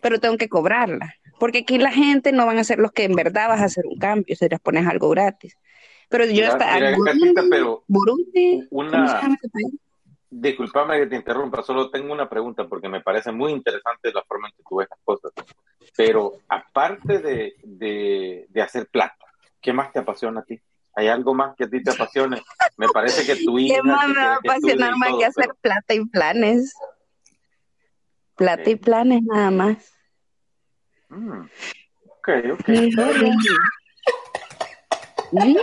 pero tengo que cobrarla. Porque aquí la gente no van a ser los que en verdad vas a hacer un cambio si les pones algo gratis. Pero yo Mira, hasta mira, Burundi, Catita, pero Burundi, ¿cómo se una, discúlpame que te interrumpa, solo tengo una pregunta porque me parece muy interesante la forma en que tú ves las cosas. Pero aparte de, de, de hacer plata, ¿qué más te apasiona a ti? ¿Hay algo más que a ti te apasione? Me parece que tu hija... ¿Qué más me va a apasionar más que hacer pero- plata y planes? Plata y planes nada más. Mm, ok, ok, está bien.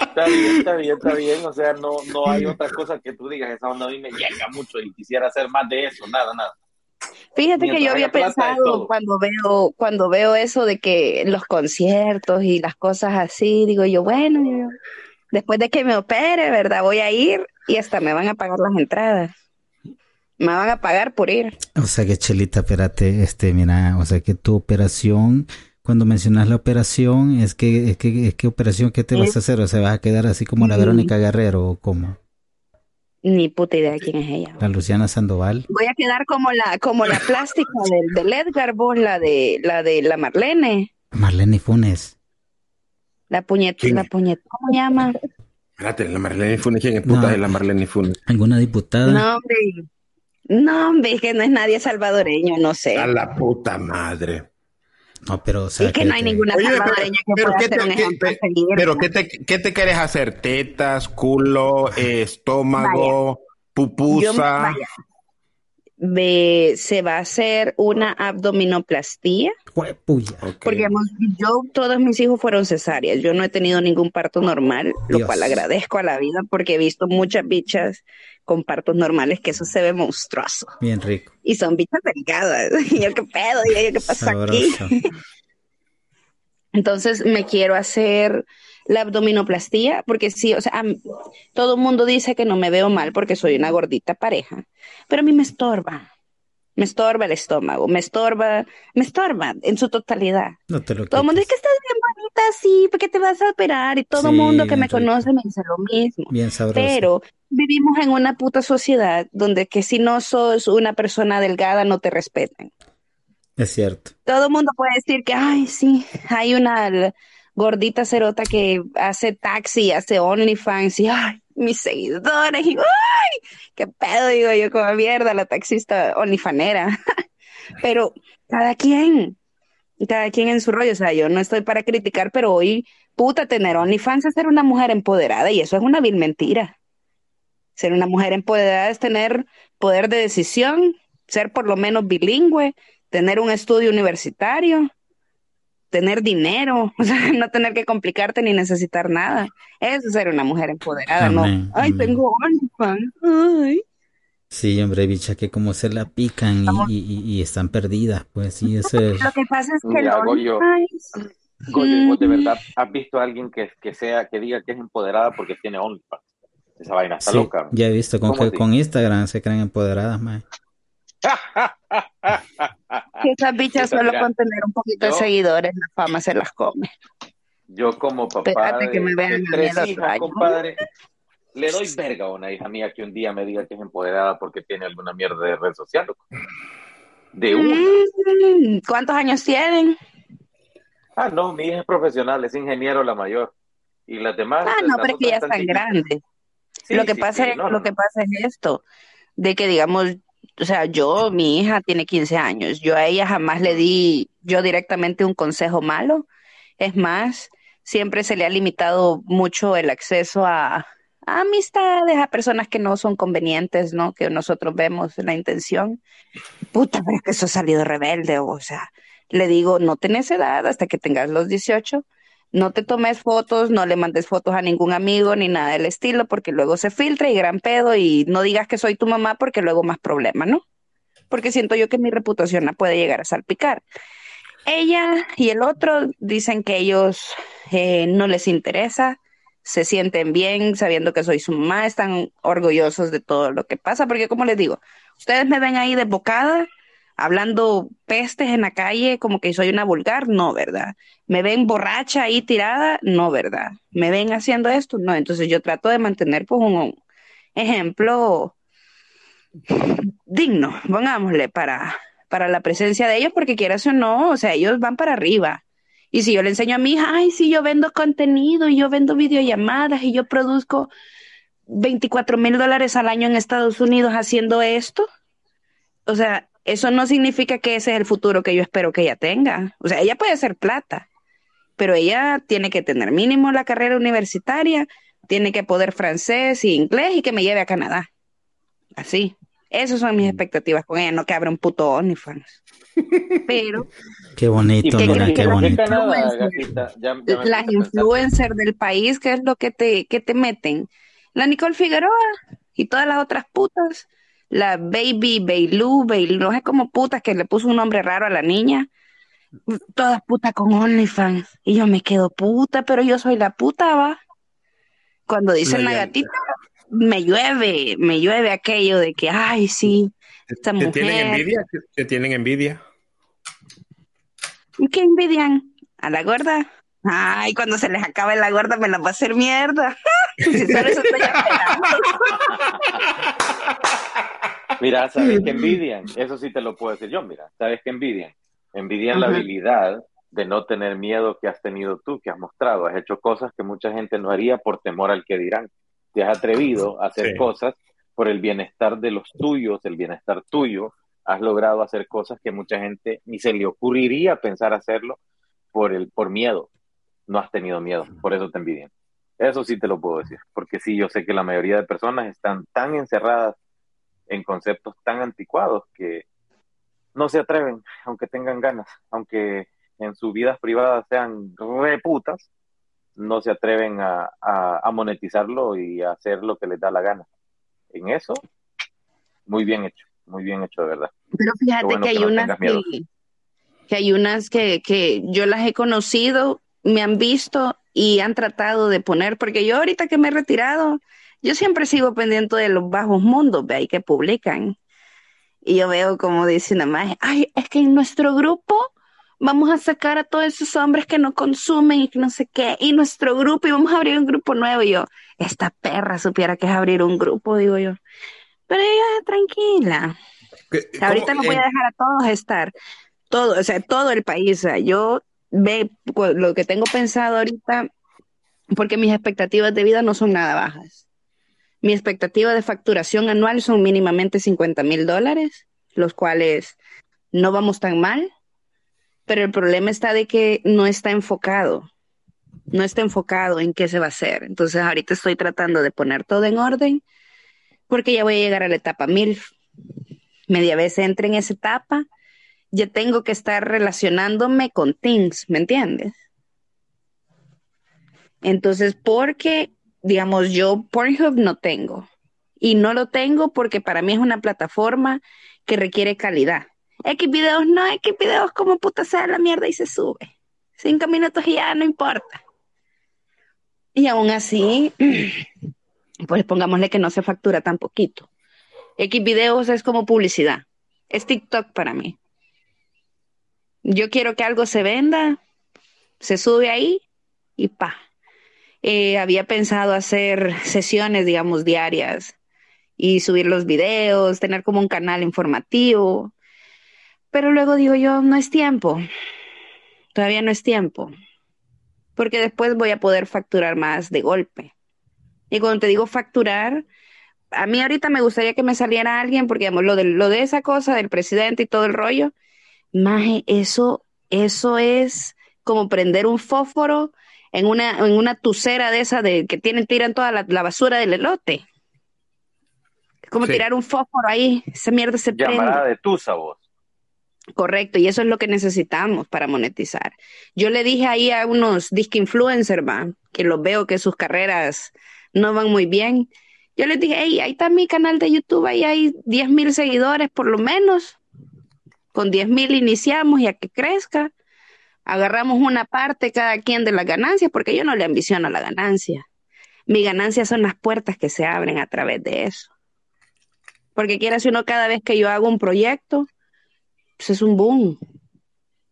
Está bien, está bien, está bien. O sea, no, no hay otra cosa que tú digas, esa onda a mí me llega mucho y quisiera hacer más de eso, nada, nada. Fíjate que yo había pensado cuando veo, cuando veo eso de que los conciertos y las cosas así, digo yo, bueno, yo- después de que me opere, ¿verdad? Voy a ir y hasta me van a pagar las entradas. Me van a pagar por ir. O sea que Chelita, espérate, este, mira, o sea que tu operación, cuando mencionas la operación, es que, es que, es que operación, ¿qué te vas a hacer? O sea, vas a quedar así como la. Verónica Guerrero o como Ni puta idea quién es ella. la Luciana Sandoval. Voy a quedar como la, como la plástica del, del Edgar, vos, la de, la de la Marlene, Marlene Funes. la puñet, ¿Quién? la puñet, ¿cómo se llama? Espérate, la Marlene Funes, ¿quién es puta No. es la Marlene Funes? ¿Alguna diputada? No, hombre. No, hombre, es que no es nadie salvadoreño, no sé. A la puta madre. No, pero o sea que no hay ninguna Oye, pero- que pero pueda ¿qué te- seguir. Pero ¿qué te, qué te quieres hacer? ¿Tetas, culo, eh, estómago, pupusa? Yo- vaya. Ve- se va a hacer una abdominoplastía, porque hemos- yo, todos mis hijos fueron cesáreas, yo no he tenido ningún parto normal, lo cual agradezco a la vida porque he visto muchas bichas con partos normales que eso se ve monstruoso. Bien rico. Y son bichas delgadas. Y yo, ¿qué pedo? Y yo, ¿qué pasa aquí? Entonces me quiero hacer la abdominoplastía porque sí, o sea, mí- todo el mundo dice que no me veo mal porque soy una gordita pareja, pero a mí me estorba. Me estorba el estómago, me estorba, me estorba en su totalidad. No te lo Todo el mundo dice que estás bien así, porque te vas a operar y todo Sí, mundo que me rico. conoce me dice lo mismo. Bien sabroso. Pero vivimos en una puta sociedad donde que si no sos una persona delgada no te respetan. Es cierto. Todo el mundo puede decir que, ay, sí, hay una gordita cerota que hace taxi, hace OnlyFans y, ay, mis seguidores, y, ay, qué pedo, digo yo, como mierda, la taxista OnlyFanera. Pero cada quien, cada quien en su rollo, o sea, yo no estoy para criticar, pero hoy, puta, tener OnlyFans es ser una mujer empoderada y eso es una vil mentira. Ser una mujer empoderada es tener poder de decisión, ser por lo menos bilingüe, tener un estudio universitario, tener dinero, o sea, no tener que complicarte ni necesitar nada. Eso es ser una mujer empoderada, Amén, no. Ay, tengo OnlyFans. Ay. Sí, hombre, bicha, que como se la pican y, y- y- están perdidas, pues sí, eso es. Lo que pasa es que Mira, Goyo, Goyo, ¿vos de verdad has visto a alguien que, que sea, que diga que es empoderada porque tiene OnlyFans? Esa vaina está Sí, loca. ya he visto con ¿Cómo que con Instagram se creen empoderadas, mae. que esas bichas solo con tener un poquito de yo- seguidores, la fama se las come. Yo como papá Espérate de, que me vean de a mí tres hijas, año. compadre, le doy verga a una hija mía que un día me diga que es empoderada porque tiene alguna mierda de red social. loco. De una. Mm, ¿Cuántos años tienen? Ah, no, mi hija es profesional, es ingeniero la mayor. Y las demás. Ah, no, pero es que ya están grandes. Sí, lo que sí, pasa sí, es, no, lo no, que pasa es esto, de que digamos, o sea, yo, mi hija tiene 15 años, yo a ella jamás le di yo directamente un consejo malo. Es más, siempre se le ha limitado mucho el acceso a amistades, a personas que no son convenientes, ¿no? Que nosotros vemos la intención. Puta, pero es que eso ha salido rebelde, o sea, le digo, no tenés edad hasta que tengas los 18, No te tomes fotos, no le mandes fotos a ningún amigo ni nada del estilo, porque luego se filtra y gran pedo y no digas que soy tu mamá porque luego más problema, ¿no? Porque siento yo que mi reputación la puede llegar a salpicar. Ella y el otro dicen que ellos eh, no les interesa, se sienten bien sabiendo que soy su mamá, están orgullosos de todo lo que pasa, porque como les digo, ustedes me ven ahí de bocada, hablando pestes en la calle, como que soy una vulgar, no, ¿verdad? Me ven borracha ahí tirada, no, ¿verdad? Me ven haciendo esto, no, entonces yo trato de mantener pues un ejemplo digno, pongámosle, para, para la presencia de ellos, porque quieras o no, o sea, ellos van para arriba. Y si yo le enseño a mi hija, ay, si yo vendo contenido y yo vendo videollamadas y yo produzco 24 mil dólares al año en Estados Unidos haciendo esto, o sea, eso no significa que ese es el futuro que yo espero que ella tenga. O sea, ella puede ser plata, pero ella tiene que tener mínimo la carrera universitaria, tiene que poder francés y inglés y que me lleve a Canadá. Así. Esas son mis expectativas con ella, no que abra un puto OnlyFans. Pero. Qué bonito, mira, qué bonito. las influencers del país, ¿qué es lo que te, que te meten? La Nicole Figueroa y todas las otras putas. La Baby, Bailu, Bailu, no sé como putas que le puso un nombre raro a la niña. Todas putas con OnlyFans. Y yo me quedo puta, pero yo soy la puta, va. Cuando dicen la gatita, me llueve, me llueve aquello de que, ay, sí, esta ¿Te tienen envidia? ¿Te tienen envidia? ¿Qué envidian? ¿A la gorda? Ay, cuando se les acabe la gorda me la va a hacer mierda. mira, ¿sabes qué envidian? Eso sí te lo puedo decir yo, mira, ¿sabes qué envidian? Envidian la habilidad de no tener miedo que has tenido tú, que has mostrado. Has hecho cosas que mucha gente no haría por temor al que dirán te has atrevido a hacer cosas por el bienestar de los tuyos, el bienestar tuyo, has logrado hacer cosas que mucha gente ni se le ocurriría pensar hacerlo por, el, por miedo. No has tenido miedo, por eso te envidian. Eso sí te lo puedo decir, porque sí, yo sé que la mayoría de personas están tan encerradas en conceptos tan anticuados que no se atreven, aunque tengan ganas, aunque en sus vidas privadas sean reputas, no se atreven a, monetizarlo y a hacer lo que les da la gana. En eso, muy bien hecho, muy bien hecho de verdad. Pero fíjate que, hay unas que, hay unas que, que yo las he conocido, me han visto y han tratado de poner, porque yo ahorita que me he retirado, yo siempre sigo pendiente de los bajos mundos, ve ahí que publican. Y yo veo como dicen más, ay, es que en nuestro grupo vamos a sacar a todos esos hombres que no consumen y que no sé qué, y nuestro grupo, y vamos a abrir un grupo nuevo. Y yo, esta perra supiera que es abrir un grupo, digo yo. Pero ella, tranquila. Ahorita no voy a dejar a todos estar, todo, o sea, todo el país. O sea, yo ve lo que tengo pensado ahorita, porque mis expectativas de vida no son nada bajas. Mi expectativa de facturación anual son mínimamente 50 mil dólares, los cuales no vamos tan mal pero el problema está de que no está enfocado, no está enfocado en qué se va a hacer. Entonces ahorita estoy tratando de poner todo en orden porque ya voy a llegar a la etapa mil. Media vez entre en esa etapa, ya tengo que estar relacionándome con Teams, ¿me entiendes? Entonces, porque, digamos, yo Pornhub no tengo. Y no lo tengo porque para mí es una plataforma que requiere calidad. X videos no, X videos como puta sea la mierda y se sube. Cinco minutos y ya no importa. Y aún así, pues pongámosle que no se factura tan poquito. X videos es como publicidad. Es TikTok para mí. Yo quiero que algo se venda, se sube ahí y pa. Eh, había pensado hacer sesiones, digamos, diarias y subir los videos, tener como un canal informativo, pero luego digo yo, no es tiempo, todavía no es tiempo, porque después voy a poder facturar más de golpe. Y cuando te digo facturar, a mí ahorita me gustaría que me saliera alguien, porque digamos, lo de, lo de esa cosa del presidente y todo el rollo, maje, eso, eso es como prender un fósforo en una, en una tucera de esa de que tienen, tiran toda la, basura del elote. Es como tirar un fósforo ahí, esa mierda se Llamada de tusa, vos. Correcto, y eso es lo que necesitamos para monetizar. Yo le dije ahí a unos disc influencers, que los veo que sus carreras no van muy bien. Yo les dije, hey, ahí está mi canal de YouTube, ahí hay 10 mil seguidores por lo menos. Con 10 mil iniciamos y a que crezca. Agarramos una parte cada quien de las ganancias, porque yo no le ambiciono la ganancia. Mi ganancia son las puertas que se abren a través de eso. Porque quiera si uno cada vez que yo hago un proyecto, pues es un boom.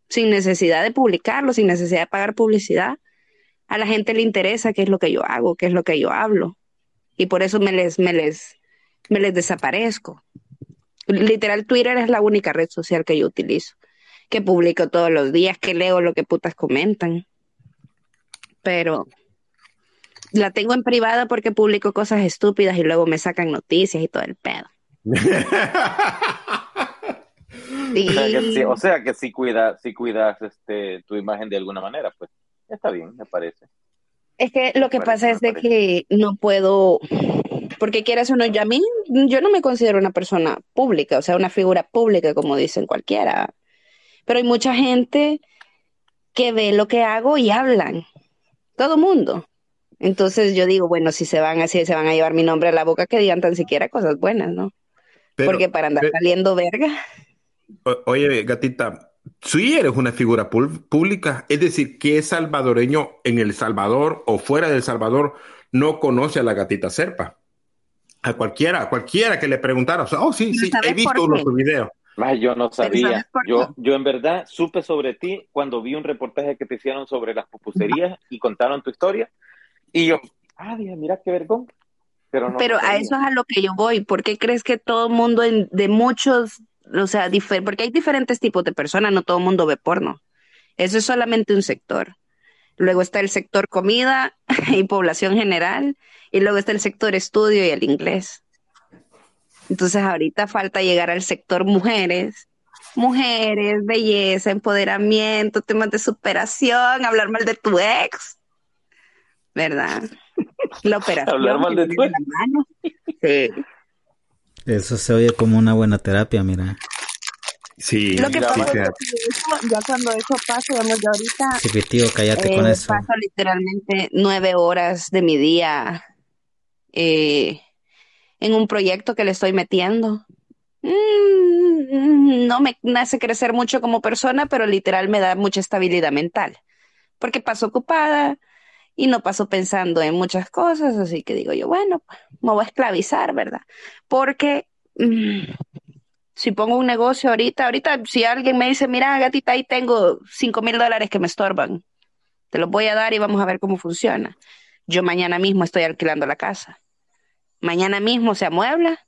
Sin necesidad de publicarlo, sin necesidad de pagar publicidad. A la gente le interesa qué es lo que yo hago, qué es lo que yo hablo. Y por eso me les, me les, me les desaparezco. Literal, Twitter es la única red social que yo utilizo. Que publico todos los días, que leo lo que putas comentan. Pero la tengo en privada porque publico cosas estúpidas y luego me sacan noticias y todo el pedo. O sea que sí, cuidas, cuidas este, tu imagen de alguna manera, pues está bien, me parece. Es que lo que pasa es de parece. que no puedo, porque quieras o no, yo a mí, yo no me considero una persona pública, o sea, una figura pública, como dicen cualquiera. Pero hay mucha gente que ve lo que hago y hablan. Todo mundo. Entonces yo digo, bueno, si se van así, se van a llevar mi nombre a la boca, que digan tan siquiera cosas buenas, ¿no? Pero- Porque para andar saliendo verga. O- Oye, gatita, sí eres una figura pública, es decir, que es salvadoreño en El Salvador o fuera del Salvador no conoce a la gatita Serpa. A cualquiera, a cualquiera que le preguntara, o sea, oh, sí, sí, ¿sabes he visto uno de tus videos. Ay, yo no ¿sabes sabía. Yo, yo en verdad supe sobre ti cuando vi un reportaje que te hicieron sobre las pupuserías y contaron tu historia. Y yo, ah, dije, mira qué vergón. Pero no Pero no a eso es a lo que yo voy. ¿Por qué crees que todo el mundo en- de muchos, o sea, porque hay diferentes tipos de personas, no todo el mundo ve porno. Eso es solamente un sector. Luego está el sector comida y población general, y luego está el sector estudio y el inglés. Entonces ahorita falta llegar al sector mujeres. Mujeres, belleza, empoderamiento, temas de superación, hablar mal de tu ex. ¿Verdad? La operación. Hablar mal de tu mano. Sí. Eso se oye como una buena terapia, mira. Sí, Lo que pasa sí, es que eso, ya cuando eso pasa, digamos, yo ahorita Sí, tío, cállate eh, con eso. paso literalmente nueve horas de mi día eh, en un proyecto que le estoy metiendo. Mm, no me hace crecer mucho como persona, pero literal me da mucha estabilidad mental, porque paso ocupada y no paso pensando en muchas cosas, así que digo yo, bueno, me voy a esclavizar, ¿verdad? Porque mm, si pongo un negocio ahorita, ahorita si alguien me dice, mira, gatita, ahí tengo cinco mil dólares que me estorban, te los voy a dar y vamos a ver cómo funciona. Yo mañana mismo estoy alquilando la casa. Mañana mismo se amuebla,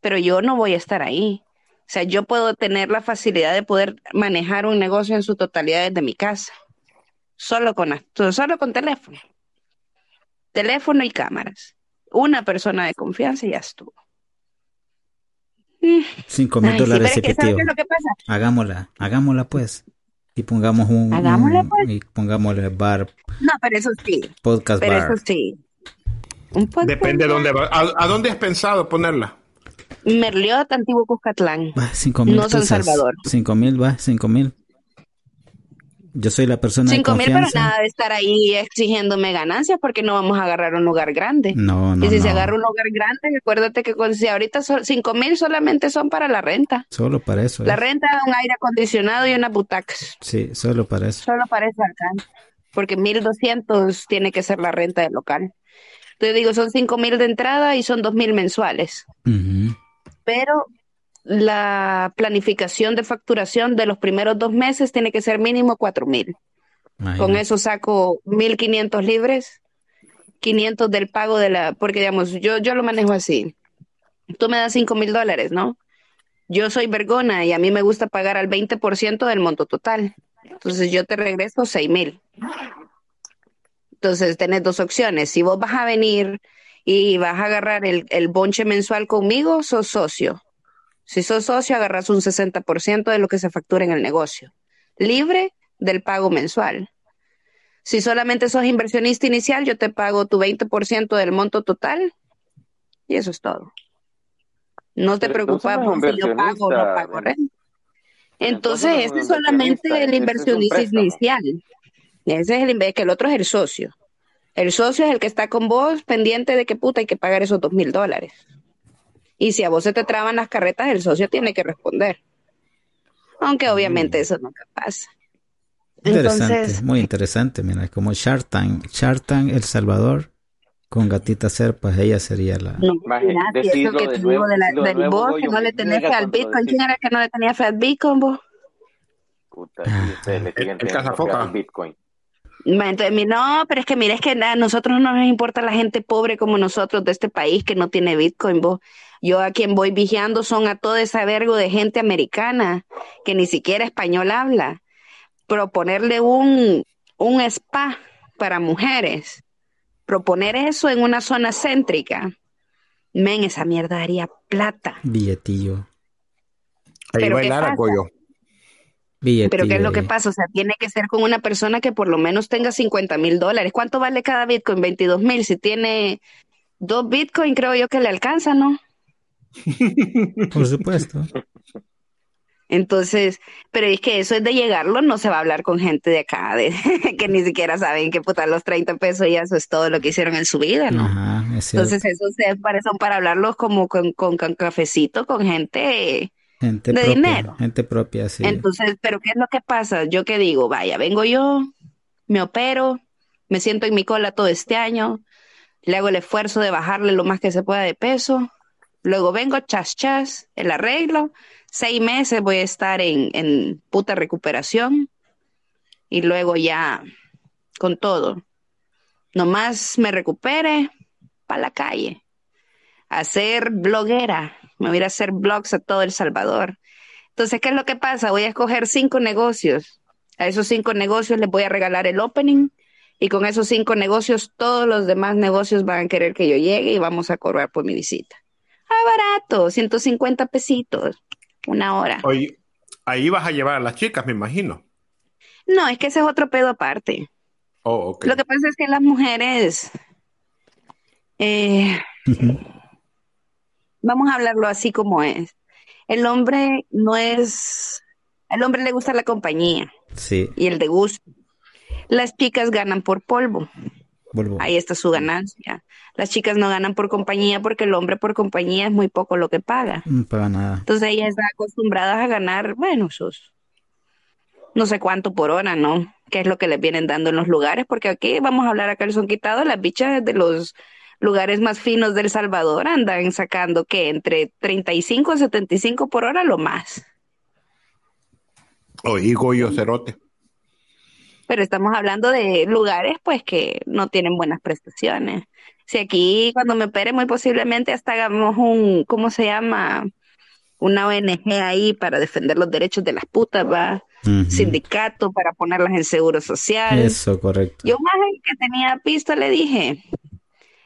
pero yo no voy a estar ahí. O sea, yo puedo tener la facilidad de poder manejar un negocio en su totalidad desde mi casa, solo con, solo con teléfono. Teléfono y cámaras. Una persona de confianza y ya estuvo. Mm. Cinco mil sí, dólares, pero es que ¿sabes tío. qué es lo que pasa? Hagámosla, hagámosla pues. Y pongamos un, Hagámosla, un- pues. y pongámosle bar, No, pero eso sí, podcast pero bar. eso sí. Un podcast Depende de dónde va. ¿A, a dónde has pensado ponerla? Merliot, Antiguo Cuscatlán. Va, cinco mil No San. Salvador. Cinco mil, va, cinco mil. Yo soy la persona de Cinco mil, pero nada de estar ahí exigiéndome ganancias porque no vamos a agarrar un lugar grande. No, no, y si se agarra un lugar grande, acuérdate que con- si ahorita son, cinco mil solamente son para la renta. Solo para eso. La es. renta, un aire acondicionado y unas butacas. Sí, solo para eso. Solo para eso alcanza. Porque 1200 tiene que ser la renta del local. Entonces digo, son cinco mil de entrada y son dos mil mensuales. Pero la planificación de facturación de los primeros dos meses tiene que ser mínimo cuatro mil. Con eso saco 1500 libres, 500 del pago de la, porque digamos, yo, yo lo manejo así. Tú me das 5 mil dólares, ¿no? Yo soy vergona y a mí me gusta pagar al 20% del monto total. Entonces yo te regreso 6 mil. Entonces tenés dos opciones. Si vos vas a venir y vas a agarrar el, el bonche mensual conmigo, sos socio. Si sos socio, agarras un 60% de lo que se factura en el negocio. Libre del pago mensual. Si solamente sos inversionista inicial, yo te pago tu 20% del monto total y eso es todo. No te preocupes es si yo pago o no pago René. renta. Entonces, ese es solamente el es inversionista inicial. Ese es el inve- que el otro es el socio. El socio es el que está con vos pendiente de que puta hay que pagar esos dos mil dólares. Y si a vos se te traban las carretas, el socio tiene que responder. Aunque obviamente eso nunca pasa. Interesante, Entonces, muy interesante. Mira, como Shark Tank El Salvador con gatita serpas, ella sería la. no, si eso que de nuevo- de la, del nuevo, vos, que no le tenés fe al Bitcoin. ¿Quién era que no le tenía fe al Bitcoin, vos? Puta, ustedes le siguen El al Bitcoin. Entonces, no, pero es que mira, es que a nosotros no nos importa la gente pobre como nosotros de este país que no tiene Bitcoin, vos. Yo a quien voy vigiando son a todo ese vergo de gente americana que ni siquiera español habla. Proponerle un, un spa para mujeres, proponer eso en una zona céntrica, men, esa mierda daría plata. Billetillo. Ahí ¿Pero qué bailar a? Goyo. Pero ¿qué es lo que pasa? O sea, tiene que ser con una persona que por lo menos tenga 50 mil dólares. ¿Cuánto vale cada Bitcoin? 22 mil. Si tiene dos Bitcoin, creo yo que le alcanza, ¿no? Por supuesto. Entonces, pero es que eso es de llegarlo, no se va a hablar con gente de acá, de, que ni siquiera saben que puta los 30 pesos y eso es todo lo que hicieron en su vida, ¿no? Ajá, es. Entonces, eso se para, son para hablarlos como con, con, con cafecito, con gente gente de propia. dinero. Gente propia, sí. Entonces, pero ¿qué es lo que pasa? Yo que digo, vaya, vengo yo, me opero, me siento en mi cola todo este año, le hago el esfuerzo de bajarle lo más que se pueda de peso, luego vengo, chas, chas, el arreglo, seis meses voy a estar en, en puta recuperación y luego ya con todo. Nomás me recupere para la calle, a ser bloguera, me voy a ir a hacer blogs a todo El Salvador. Entonces, ¿qué es lo que pasa? Voy a escoger cinco negocios. A esos cinco negocios les voy a regalar el opening y con esos cinco negocios todos los demás negocios van a querer que yo llegue y vamos a cobrar por mi visita. Ah, barato, 150 pesitos, una hora. Oye, ahí vas a llevar a las chicas, me imagino. No, es que ese es otro pedo aparte. Oh, ok. Lo que pasa es que las mujeres, eh. Vamos a hablarlo así como es. El hombre no es, al hombre le gusta la compañía Sí, y el de gusto. Las chicas ganan por polvo. vuelvo. Ahí está su ganancia. Las chicas no ganan por compañía porque el hombre por compañía es muy poco lo que paga. No paga nada. Entonces ellas están acostumbradas a ganar, bueno, sus no sé cuánto por hora, ¿no? Que es lo que les vienen dando en los lugares, porque aquí vamos a hablar a calzón quitado, las bichas de los lugares más finos del Salvador andan sacando que entre 35 a 75 por hora lo más. Oye, Goyo Cerote. Pero estamos hablando de lugares pues que no tienen buenas prestaciones. Si aquí cuando me opere muy posiblemente hasta hagamos un, ¿cómo se llama? Una ONG ahí para defender los derechos de las putas, va. Sindicato para ponerlas en seguro social. Eso, correcto. Yo más que tenía pisto le dije,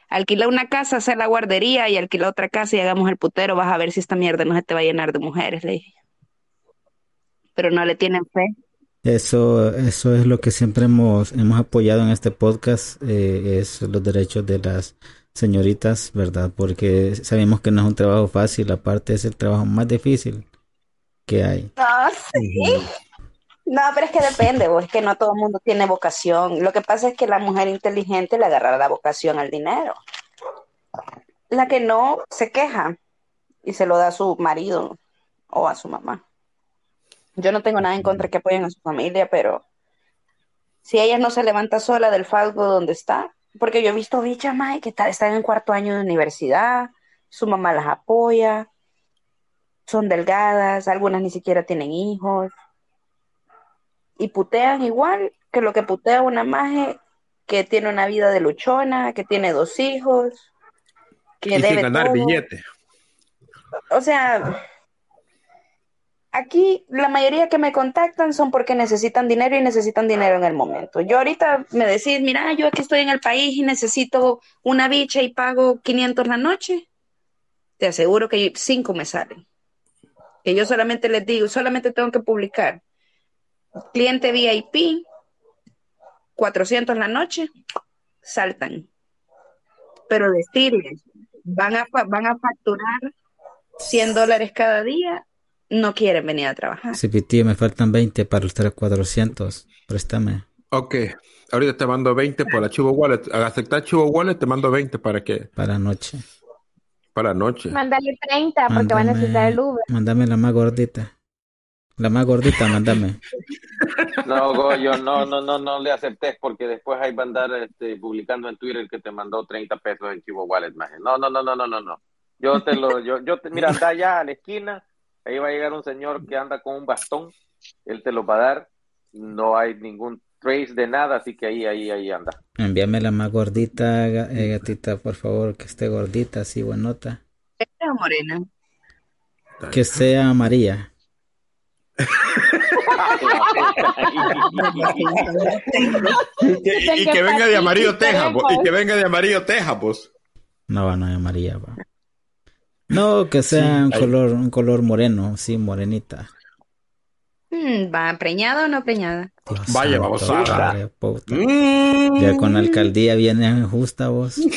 alquila una casa, hacer la guardería y alquila otra casa y hagamos el putero, vas a ver si esta mierda no se te va a llenar de mujeres, le dije. Pero no le tienen fe. Eso, eso es lo que siempre hemos, hemos apoyado en este podcast, eh, es los derechos de las señoritas, ¿verdad? Porque sabemos que no es un trabajo fácil, aparte es el trabajo más difícil que hay. No, sí. No, pero es que depende, vos, es que no todo el mundo tiene vocación. Lo que pasa es que la mujer inteligente le agarra la vocación al dinero. La que no se queja y se lo da a su marido o a su mamá. Yo no tengo nada en contra que apoyen a su familia, pero si ella no se levanta sola del falgo donde está, porque yo he visto bichas más que está- están en cuarto año de universidad, su mamá las apoya, son delgadas, algunas ni siquiera tienen hijos y putean igual que lo que putea una maje que tiene una vida de luchona, que tiene dos hijos, que Y sin debe ganar todo. billete. O sea, aquí la mayoría que me contactan son porque necesitan dinero y necesitan dinero en el momento. Yo ahorita me decís, mira, yo aquí estoy en el país y necesito una bicha y pago 500 la noche. Te aseguro que cinco me salen. Que yo solamente les digo, solamente tengo que publicar. Cliente VIP, 400 la noche, saltan. Pero decirles, van a, van a facturar 100 dólares cada día, no quieren venir a trabajar. Sí, Piti, me faltan 20 para los 400. Préstame. Ok, ahorita te mando 20 por la Chivo Wallet. Al aceptar Chivo Wallet te mando 20 para que, Para noche. para noche. Mándale 30 porque va a necesitar el Uber. Mándame la más gordita. La más gordita, mándame. No, Goyo, no, no, no, no le aceptes porque después ahí va a andar este, publicando en Twitter que te mandó 30 pesos en Chivo Wallet, maje. No, no, no, no, no, no, no. Yo te lo, yo, yo te, mira, anda allá a la esquina, ahí va a llegar un señor que anda con un bastón, él te lo va a dar, no hay ningún trace de nada, así que ahí, ahí, ahí anda. Envíame la más gordita, eh, gatita, por favor, que esté gordita, así buenota. ¿Negra o morena? Que sea María. Y que, y que venga de amarillo Texas, y que venga de amarillo Texas, vos. No, no es María, va. No, que sea un color, un color moreno, sí, morenita. Mm, ¿Va preñada o no preñada? Dios Vaya, santo, padre, puta. Mm. Ya con la alcaldía viene justa vos.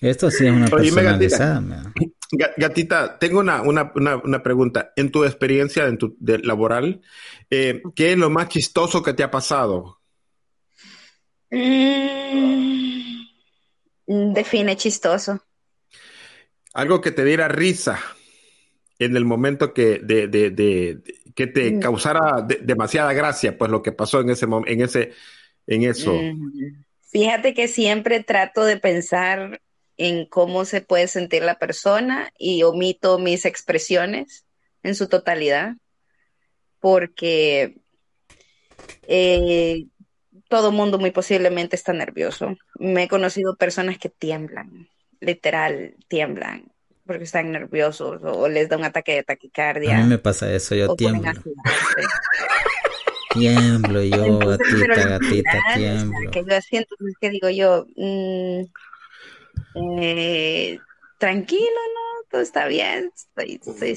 Esto sí es una gatita. personalizada, Gatita, tengo una, una, una, una pregunta. En tu experiencia en tu, de laboral, eh, ¿qué es lo más chistoso que te ha pasado? Mm, define chistoso. Algo que te diera risa en el momento que, de, de, de- que te Mm. causara de- demasiada gracia, pues lo que pasó en ese en ese, en eso. Mm, Fíjate que siempre trato de pensar en cómo se puede sentir la persona y omito mis expresiones en su totalidad, porque eh, todo mundo muy posiblemente está nervioso. Me he conocido personas que tiemblan, literal, tiemblan, porque están nerviosos o les da un ataque de A taquicardia. mí me pasa eso, yo a tiemblo. Tiemblo yo, Entonces, gatita, gatita, tiemblo. que yo así, entonces que digo yo, mm, eh, tranquilo, ¿no? Todo está bien,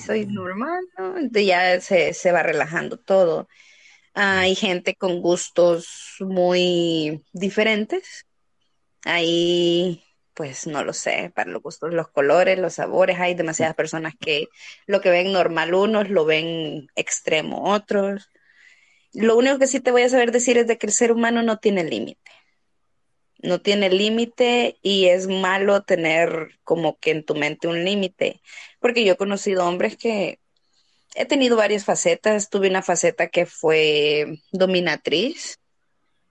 soy normal, ¿no? Entonces ya se, se va relajando todo. Hay gente con gustos muy diferentes. Ahí, pues no lo sé, para los gustos, los colores, los sabores, hay demasiadas personas que lo que ven normal unos, lo ven extremo otros. Lo único que sí te voy a saber decir es de que el ser humano no tiene límite. No tiene límite y es malo tener como que en tu mente un límite. Porque yo he conocido hombres que he tenido varias facetas. Tuve una faceta que fue dominatriz,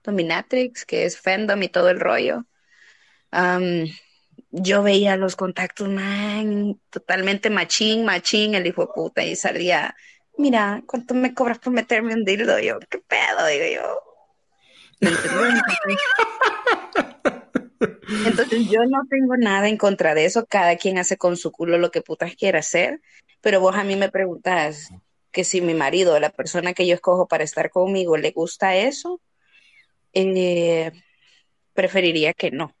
dominatrix, que es fandom y todo el rollo. Am, yo veía los contactos, man, totalmente machín, machín, el hijo de puta, y salía, mira, ¿cuánto me cobras por meterme un dildo? Yo, ¿qué pedo? Digo yo. Entonces, yo no tengo nada en contra de eso, cada quien hace con su culo lo que putas quiera hacer, pero vos a mí me preguntas que si mi marido, la persona que yo escojo para estar conmigo, le gusta eso, eh, preferiría que no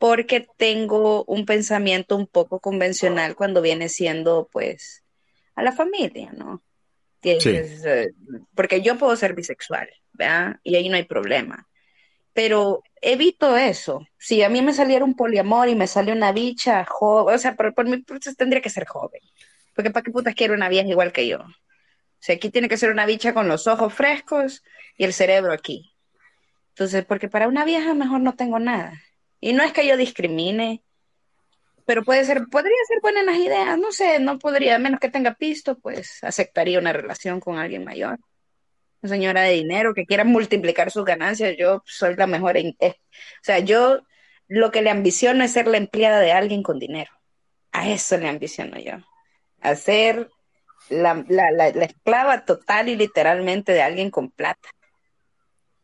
porque tengo un pensamiento un poco convencional cuando viene siendo, pues, a la familia, ¿no? Sí. eh, porque yo puedo ser bisexual, ¿verdad? Y ahí no hay problema. Pero evito eso. Si a mí me saliera un poliamor y me sale una bicha joven, o sea, por, por mí pues, tendría que ser joven. Porque ¿para qué putas quiero una vieja igual que yo? O sea, aquí tiene que ser una bicha con los ojos frescos y el cerebro aquí. Entonces, porque para una vieja mejor no tengo nada. Y no es que yo discrimine, pero puede ser, podría ser buenas las ideas, no sé, no podría, a menos que tenga pisto, pues aceptaría una relación con alguien mayor. Señora de dinero que quiera multiplicar sus ganancias, yo soy la mejor en, o sea, yo lo que le ambiciono es ser la empleada de alguien con dinero. A eso le ambiciono yo. A ser la, la, la, la esclava total y literalmente de alguien con plata.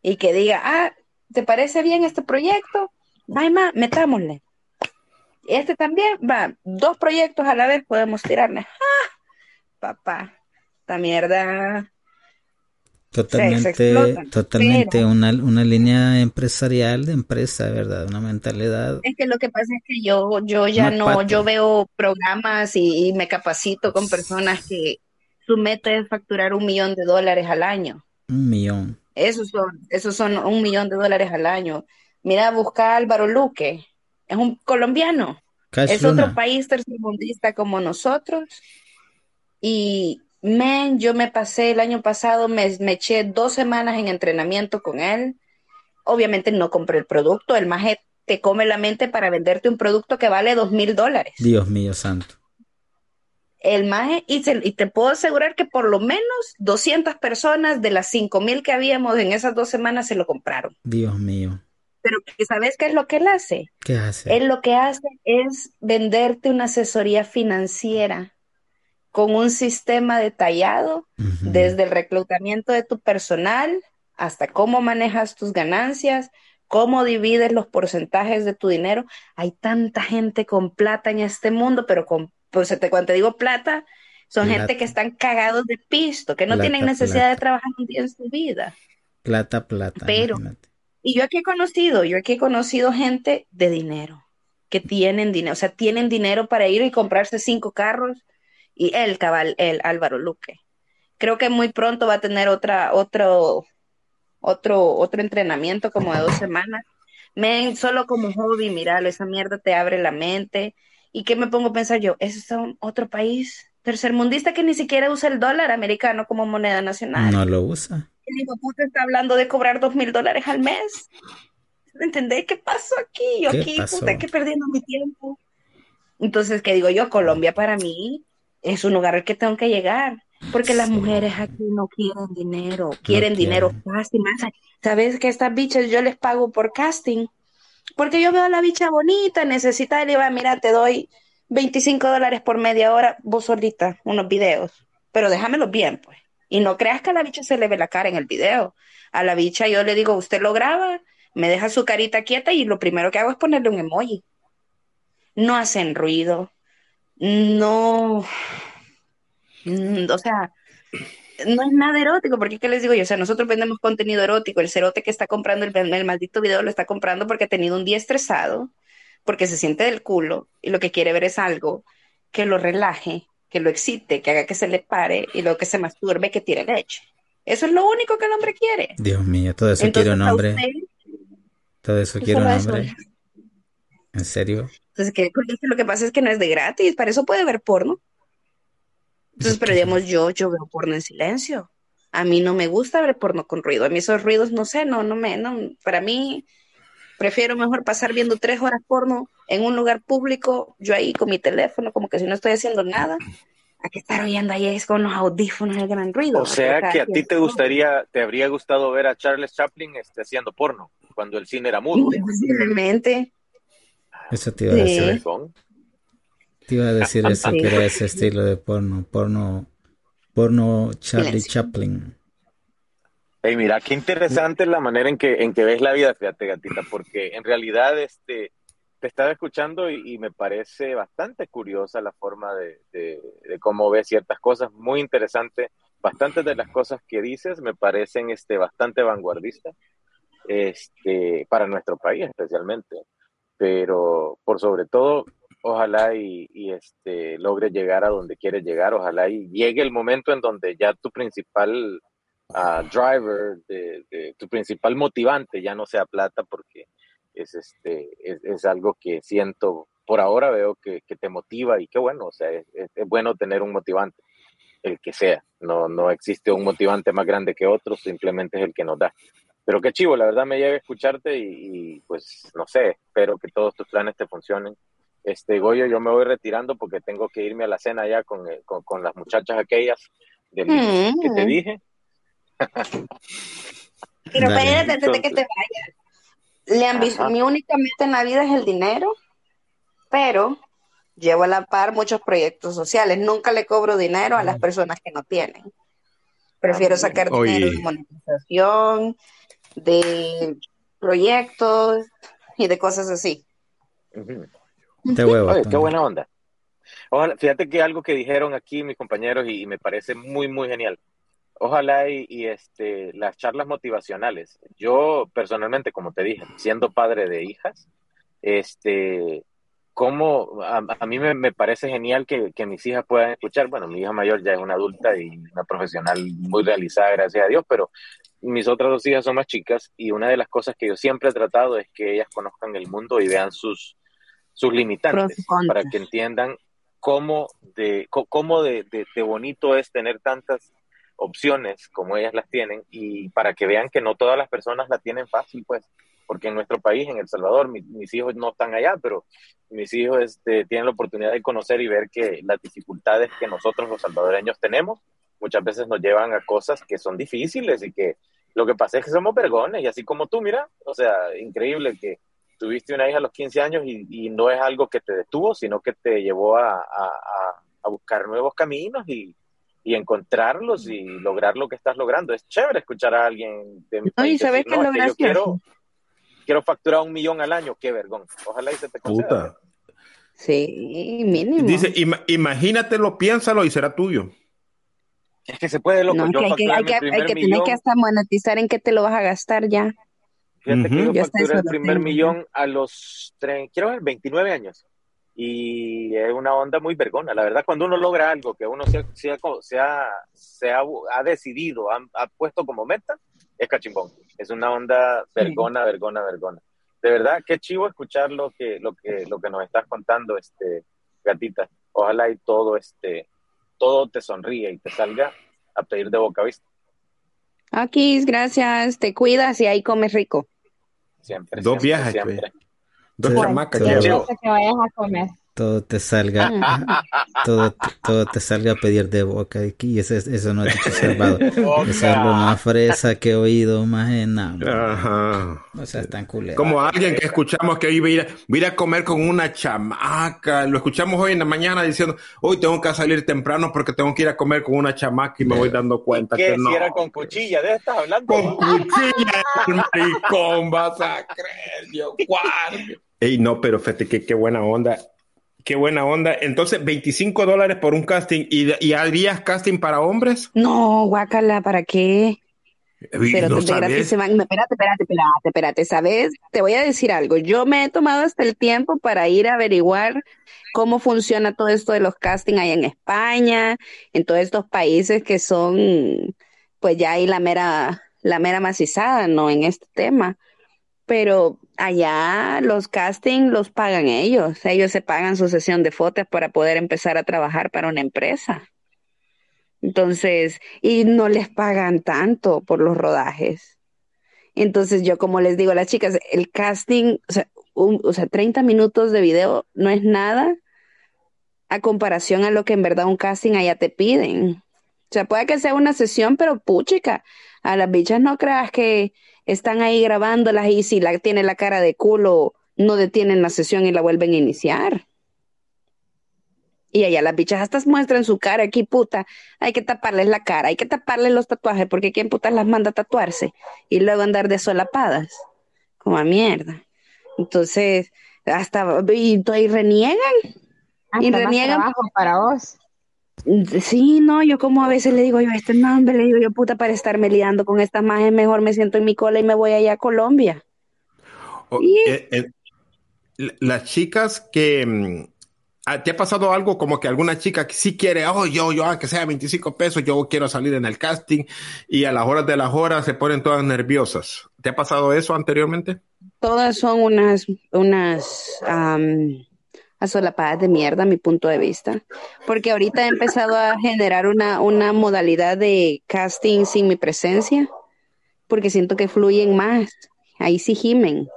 Y que diga, ah, ¿te parece bien este proyecto? Va, ma, metámosle. Este también, va, dos proyectos a la vez podemos tirarle. ¡Ah! Papá, esta mierda. Totalmente, totalmente pero- una, una línea empresarial de empresa, ¿verdad? Una mentalidad. Es que lo que pasa es que yo, yo ya no, yo veo programas y, y me capacito con personas que su meta es facturar un millón de dólares al año. Un millón. Esos son, esos son un millón de dólares al año. Mira, busca a Álvaro Luque, es un colombiano. Cash es Luna. otro país tercermundista como nosotros. Y, man, yo me pasé el año pasado, me, me eché dos semanas en entrenamiento con él. Obviamente no compré el producto, el maje te come la mente para venderte un producto que vale dos mil dólares. Dios mío santo. El maje, y, se- y te puedo asegurar que por lo menos 200 personas de las 5 mil que habíamos en esas dos semanas se lo compraron. Dios mío. Pero ¿sabes qué es lo que él hace? ¿Qué hace? Él lo que hace es venderte una asesoría financiera con un sistema detallado desde el reclutamiento de tu personal hasta cómo manejas tus ganancias, cómo divides los porcentajes de tu dinero. Hay tanta gente con plata en este mundo, pero con, pues cuando te digo plata, son Plata. gente que están cagados de pisto, que no Plata, tienen necesidad de trabajar un día en su vida. Plata, plata. Pero- imagínate. Y yo aquí he conocido, yo aquí he conocido gente de dinero, que tienen dinero, o sea, tienen dinero para ir y comprarse cinco carros. Y él, cabal, el Álvaro Luque. Creo que muy pronto va a tener otra, otro, otro, otro entrenamiento como de dos semanas. Men, solo como hobby, miralo, esa mierda te abre la mente. ¿Y qué me pongo a pensar yo? ¿Ese es un- otro país tercermundista que ni siquiera usa el dólar americano como moneda nacional? No lo usa. El hijo puta está hablando de cobrar dos mil dólares al mes. ¿Me entendés? ¿Qué pasó aquí? Yo ¿Qué aquí, pasó? puta, que perdiendo mi tiempo. Entonces, ¿qué digo yo? Colombia para mí es un lugar al que tengo que llegar. Porque las Sí. mujeres aquí no quieren dinero, quieren dinero quieren. fácil. más. ¿Sabes que estas bichas yo les pago por casting? Porque yo veo a la bicha bonita, necesita, y le va, mira, te doy 25 dólares por media hora, vos solita, unos videos. Pero déjamelos bien, pues. Y no creas que a la bicha se le ve la cara en el video. A la bicha yo le digo, usted lo graba, me deja su carita quieta y lo primero que hago es ponerle un emoji. No hacen ruido, no, Mm, o sea, no es nada erótico, porque ¿qué les digo yo? O sea, nosotros vendemos contenido erótico, el cerote que está comprando el, el maldito video lo está comprando porque ha tenido un día estresado, porque se siente del culo y lo que quiere ver es algo que lo relaje, que lo excite, que haga que se le pare y luego que se masturbe, que tire leche. Eso es lo único que el hombre quiere. Dios mío, todo eso Entonces, quiere un hombre. usted- Todo eso quiere un eso. hombre. ¿En serio? Entonces, que lo que pasa es que no es de gratis, para eso puede ver porno. Entonces, pero digamos, yo, yo veo porno en silencio. A mí no me gusta ver porno con ruido. A mí esos ruidos, no sé, no, no me, no, para mí, prefiero mejor pasar viendo tres horas porno en un lugar público, yo ahí con mi teléfono, como que si no estoy haciendo nada, a que estar oyendo ahí es con los audífonos el gran ruido. O sea que a ti te gustaría, te habría gustado ver a Charles Chaplin este, haciendo porno cuando el cine era mudo. Posiblemente. Eso te iba a decir. Te iba a decir eso, Sí. que era ese estilo de porno. Porno, porno Charlie Silencio. Chaplin. Hey, mira, qué interesante la manera en que, en que ves la vida, fíjate, gatita, porque en realidad este, te estaba escuchando y, y me parece bastante curiosa la forma de, de- de cómo ves ciertas cosas, muy interesante. Bastantes de las cosas que dices me parecen este, bastante vanguardistas este, para nuestro país especialmente, pero por sobre todo, ojalá y, este, logre llegar a donde quieres llegar, ojalá y llegue el momento en donde ya tu principal ah, driver, de, tu principal motivante ya no sea plata porque es, este, es, es algo que siento, por ahora veo que, te motiva y qué bueno, o sea, es- es bueno tener un motivante, el que sea, no, no existe un motivante más grande que otro, simplemente es el que nos da. Pero qué chivo, la verdad me llega a escucharte y, y, pues no sé, espero que todos tus planes te funcionen. Este Goyo, yo me voy retirando porque tengo que irme a la cena ya con, eh, con, con las muchachas aquellas del Mm. que te dije. Pero espérate antes de que te vayas. Mi única meta en la vida es el dinero, pero llevo a la par muchos proyectos sociales. Nunca le cobro dinero a las personas que no tienen. Prefiero sacar Oye. dinero de monetización, de proyectos y de cosas así. Huevo. Oye, qué buena onda. Ojalá, fíjate que algo que dijeron aquí mis compañeros y, y me parece muy, muy genial. Ojalá y, y, este, las charlas motivacionales. Yo personalmente, como te dije, siendo padre de hijas, este, como a, a mí me, me parece genial que, que mis hijas puedan escuchar. Bueno, mi hija mayor ya es una adulta y una profesional muy realizada, gracias a Dios, pero mis otras dos hijas son más chicas y una de las cosas que yo siempre he tratado es que ellas conozcan el mundo y vean sus sus limitantes para que entiendan cómo de, cómo de, de- de bonito es tener tantas opciones como ellas las tienen y para que vean que no todas las personas la tienen fácil, pues, porque en nuestro país, en El Salvador, mi- mis hijos no están allá, pero mis hijos este, tienen la oportunidad de conocer y ver que las dificultades que nosotros los salvadoreños tenemos muchas veces nos llevan a cosas que son difíciles y que lo que pasa es que somos vergones y así como tú, mira, o sea, increíble que tuviste una hija a los 15 años y, y no es algo que te detuvo, sino que te llevó a, a- a- buscar nuevos caminos y, y encontrarlos y lograr lo que estás logrando. Es chévere escuchar a alguien de mi No, y ¿sabes decir, no, es que yo gracioso? quiero, quiero facturar un millón al año, qué vergón. Ojalá y se te conceda. Puta. Sí, mínimo. Dice, "Ima- imagínatelo, piénsalo y será tuyo. Es que se puede, loco. No, yo que hay que, hay que, hay que tener que hasta monetizar en qué te lo vas a gastar ya. Fíjate que Ujú. yo Yo hasta facturé el primer millón a los, quiero ver, 29 años. Y es una onda muy vergona. La verdad, cuando uno logra algo que uno se, se, se ha- se ha- ha decidido, ha, ha puesto como meta, es cachimbón. Es una onda vergona, vergona, vergona. De verdad, qué chivo escuchar lo que, lo que, lo que nos estás contando, este, gatita. Ojalá y todo, este, todo te sonríe y te salga a pedir de boca vista. Aquí, gracias. Te cuidas y ahí comes rico. Siempre. Dos siempre, viajes, siempre. Dos chamacas. Que vayas a comer. Todo te salga, todo, todo te salga a pedir de boca aquí, eso, es- eso no es de Salvador. Eso es lo más fresa que he oído, más en nada. O sea, están culeros. Como alguien que escuchamos que iba a ir, voy a ir a comer con una chamaca. Lo escuchamos hoy en la mañana diciendo, hoy tengo que salir temprano porque tengo que ir a comer con una chamaca y me voy dando cuenta ¿Qué? que no. Si era con cuchilla, ¿de estás hablando? Con cuchilla, el maricón, vas a creer, Dios guarde. Ey, no, pero fíjate que qué buena onda. Qué buena onda. Entonces, 25 dólares por un casting. ¿Y, y harías casting para hombres? No, guácala, ¿para qué? Pero no gratis sabes. se van. Espérate, espérate, espérate, espérate. ¿Sabes? Te voy a decir algo. Yo me he tomado hasta el tiempo para ir a averiguar cómo funciona todo esto de los castings allá en España, en todos estos países que son, pues ya hay la mera, la mera macizada, ¿no? En este tema. Pero allá los castings los pagan ellos. Ellos se pagan su sesión de fotos para poder empezar a trabajar para una empresa. Entonces, y no les pagan tanto por los rodajes. Entonces, yo como les digo a las chicas, el casting, o sea, un- o sea, 30 minutos de video no es nada a comparación a lo que en verdad un casting allá te piden. O sea, puede que sea una sesión, pero puchica, a las bichas no creas que están ahí grabándolas y si la tiene la cara de culo, no detienen la sesión y la vuelven a iniciar. Y allá las bichas hasta muestran su cara aquí, puta. Hay que taparles la cara, hay que taparles los tatuajes, porque quién putas las manda a tatuarse y luego andar de solapadas. Como a mierda. Entonces, hasta y, y reniegan. Y más reniegan. trabajo para vos. Sí, no, yo como a veces le digo yo, este nombre, le digo yo, puta, para estarme liando con estas majes, mejor me siento en mi cola y me voy allá a Colombia. Eh, eh, la- las chicas que... mm, ah, ¿Te ha pasado algo como que alguna chica que sí quiere, oh, yo, yo, aunque sea 25 pesos, yo quiero salir en el casting y a las horas de las horas se ponen todas nerviosas? ¿Te ha pasado eso anteriormente? Todas son unas, unas am, asolapadas de mierda, a mi punto de vista. Porque ahorita he empezado a generar una, una modalidad de casting sin mi presencia, porque siento que fluyen más. Ahí sí gimen.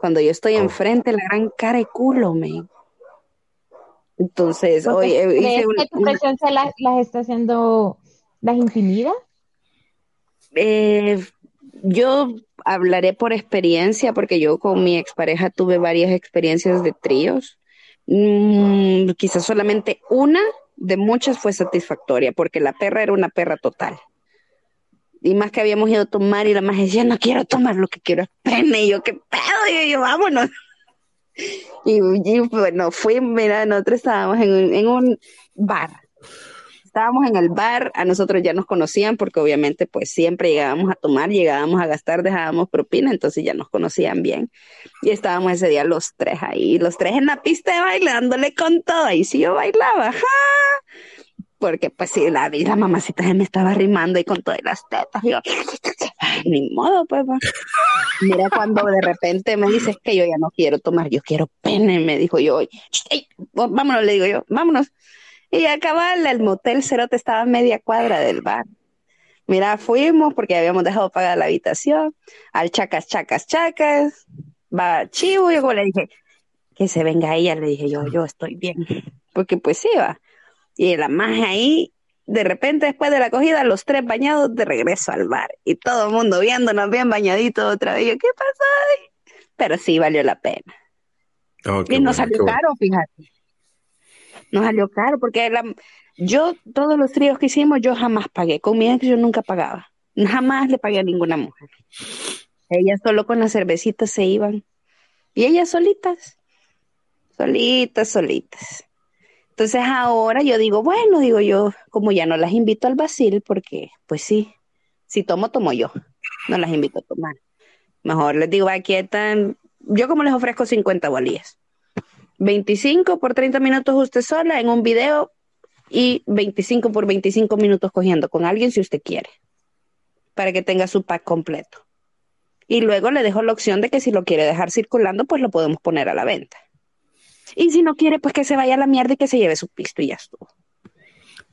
Cuando yo estoy enfrente, la gran cara y culo, me. Entonces, ¿Vos hoy eh, ¿Crees hice un- que tu una- presencia las, las está haciendo, las intimida? Eh, yo hablaré por experiencia, porque yo con mi expareja tuve varias experiencias de tríos. Mm, quizás solamente una de muchas fue satisfactoria, porque la perra era una perra total. Y más que habíamos ido a tomar y la más decía, no quiero tomar, lo que quiero es pene. Y yo, ¿qué pedo? Y yo, vámonos. Y, bueno, fui, mira, nosotros estábamos en un bar. Estábamos en el bar, a nosotros ya nos conocían porque obviamente pues siempre llegábamos a tomar, llegábamos a gastar, dejábamos propina, entonces ya nos conocían bien. Y estábamos ese día los tres ahí, los tres en la pista de baile, dándole con todo. Y si yo bailaba, ¡ja! Porque pues sí, la, la mamacita se me estaba rimando y con todas las tetas. yo, ni modo, pues. Mira cuando de repente me dices que yo ya no quiero tomar, yo quiero pene, me dijo yo, "Ey, vos, vámonos, le digo yo, vámonos. Y acababa el motel Cerote estaba a media cuadra del bar. Mira, fuimos porque habíamos dejado pagada la habitación, al chacas, chacas, chacas, va chivo, yo como le dije, que se venga ella, le dije yo, yo estoy bien, porque pues va. Y la magia ahí, de repente después de la acogida, los tres bañados de regreso al bar y todo el mundo viéndonos bien bañaditos otra vez. Yo, ¿qué pasó? Pero sí valió la pena. Oh, Y nos bueno, caro, fíjate. Nos salió caro porque la- yo, todos los tríos que hicimos, yo jamás pagué. Con mi ex yo nunca pagaba. Jamás le pagué a ninguna mujer. Ellas solo con las cervecitas se iban. Y ellas solitas. Solitas, solitas. Entonces ahora yo digo, bueno, digo yo, como ya no las invito al Basil, porque pues sí, si tomo, tomo yo. No las invito a tomar. Mejor les digo, aquí están, yo como les ofrezco 50 bolías. 25 por 30 minutos usted sola en un video y 25 por 25 minutos cogiendo con alguien si usted quiere, para que tenga su pack completo. Y luego le dejo la opción de que si lo quiere dejar circulando, pues lo podemos poner a la venta. Y si no quiere, pues que se vaya a la mierda y que se lleve su pisto y ya estuvo.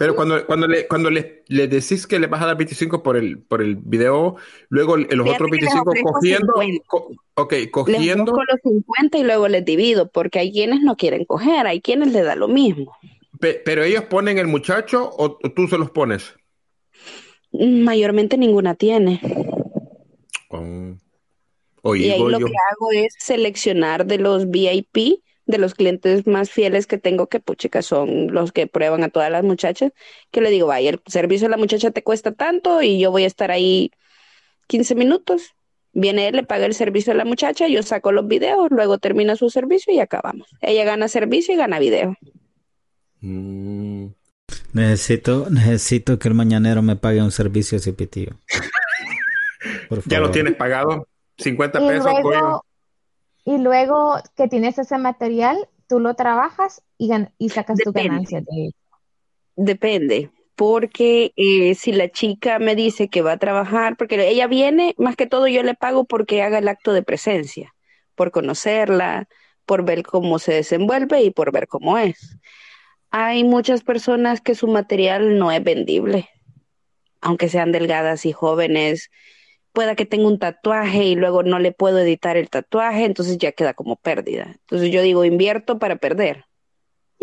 Pero cuando, cuando, le, cuando le, le decís que le vas a dar 25 por el, por el video, luego los Fíjate otros que les 25 ofrezco cogiendo, 50. co- ok, cogiendo, busco los 50 y luego les divido, porque hay quienes no quieren coger, hay quienes le da lo mismo. pe- pero ellos ponen el muchacho o, o tú se los pones. Mayormente ninguna tiene. Oh. Y ahí lo yo. que hago es seleccionar de los VIP, de los clientes más fieles que tengo, que puchica son los que prueban a todas las muchachas, que le digo, vaya, el servicio de la muchacha te cuesta tanto y yo voy a estar ahí 15 minutos. Viene él, le paga el servicio a la muchacha, yo saco los videos, luego termina su servicio y acabamos. Ella gana servicio y gana video. Mm. Necesito, necesito que el mañanero me pague un servicio ese pitillo. Ya lo tienes pagado, 50 Y pesos, luego. Y luego que tienes ese material, tú lo trabajas y, y sacas tu ganancia de él. Depende, porque eh, si la chica me dice que va a trabajar, porque ella viene, más que todo yo le pago porque haga el acto de presencia, por conocerla, por ver cómo se desenvuelve y por ver cómo es. Hay muchas personas que su material no es vendible, aunque sean delgadas y jóvenes. Pueda que tenga un tatuaje y luego no le puedo editar el tatuaje, entonces ya queda como pérdida. Entonces yo digo, invierto para perder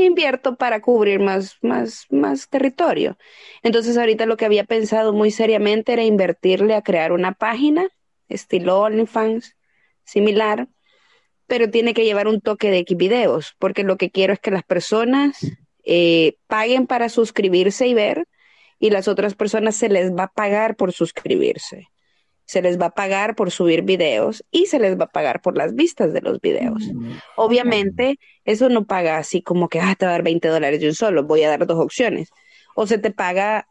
invierto para cubrir más, más, más territorio. Entonces ahorita lo que había pensado muy seriamente era invertirle a crear una página estilo OnlyFans, similar, pero tiene que llevar un toque de videos, porque lo que quiero es que las personas eh, paguen para suscribirse y ver, y las otras personas se les va a pagar por suscribirse. Se les va a pagar por subir videos y se les va a pagar por las vistas de los videos. Obviamente, eso no paga así como que ah, te va a dar 20 dólares de un solo, voy a dar dos opciones. O se te paga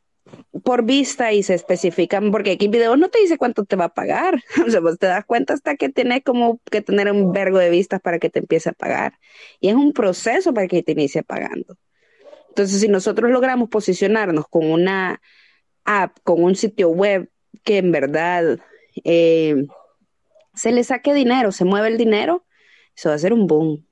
por vista y se especifican, porque aquí videos no te dice cuánto te va a pagar. O sea, vos te das cuenta hasta que tienes como que tener un vergo de vistas para que te empiece a pagar. Y es un proceso para que te inicie pagando. Entonces, si nosotros logramos posicionarnos con una app, con un sitio web que en verdad eh, se le saque dinero, se mueve el dinero, eso va a ser un boom.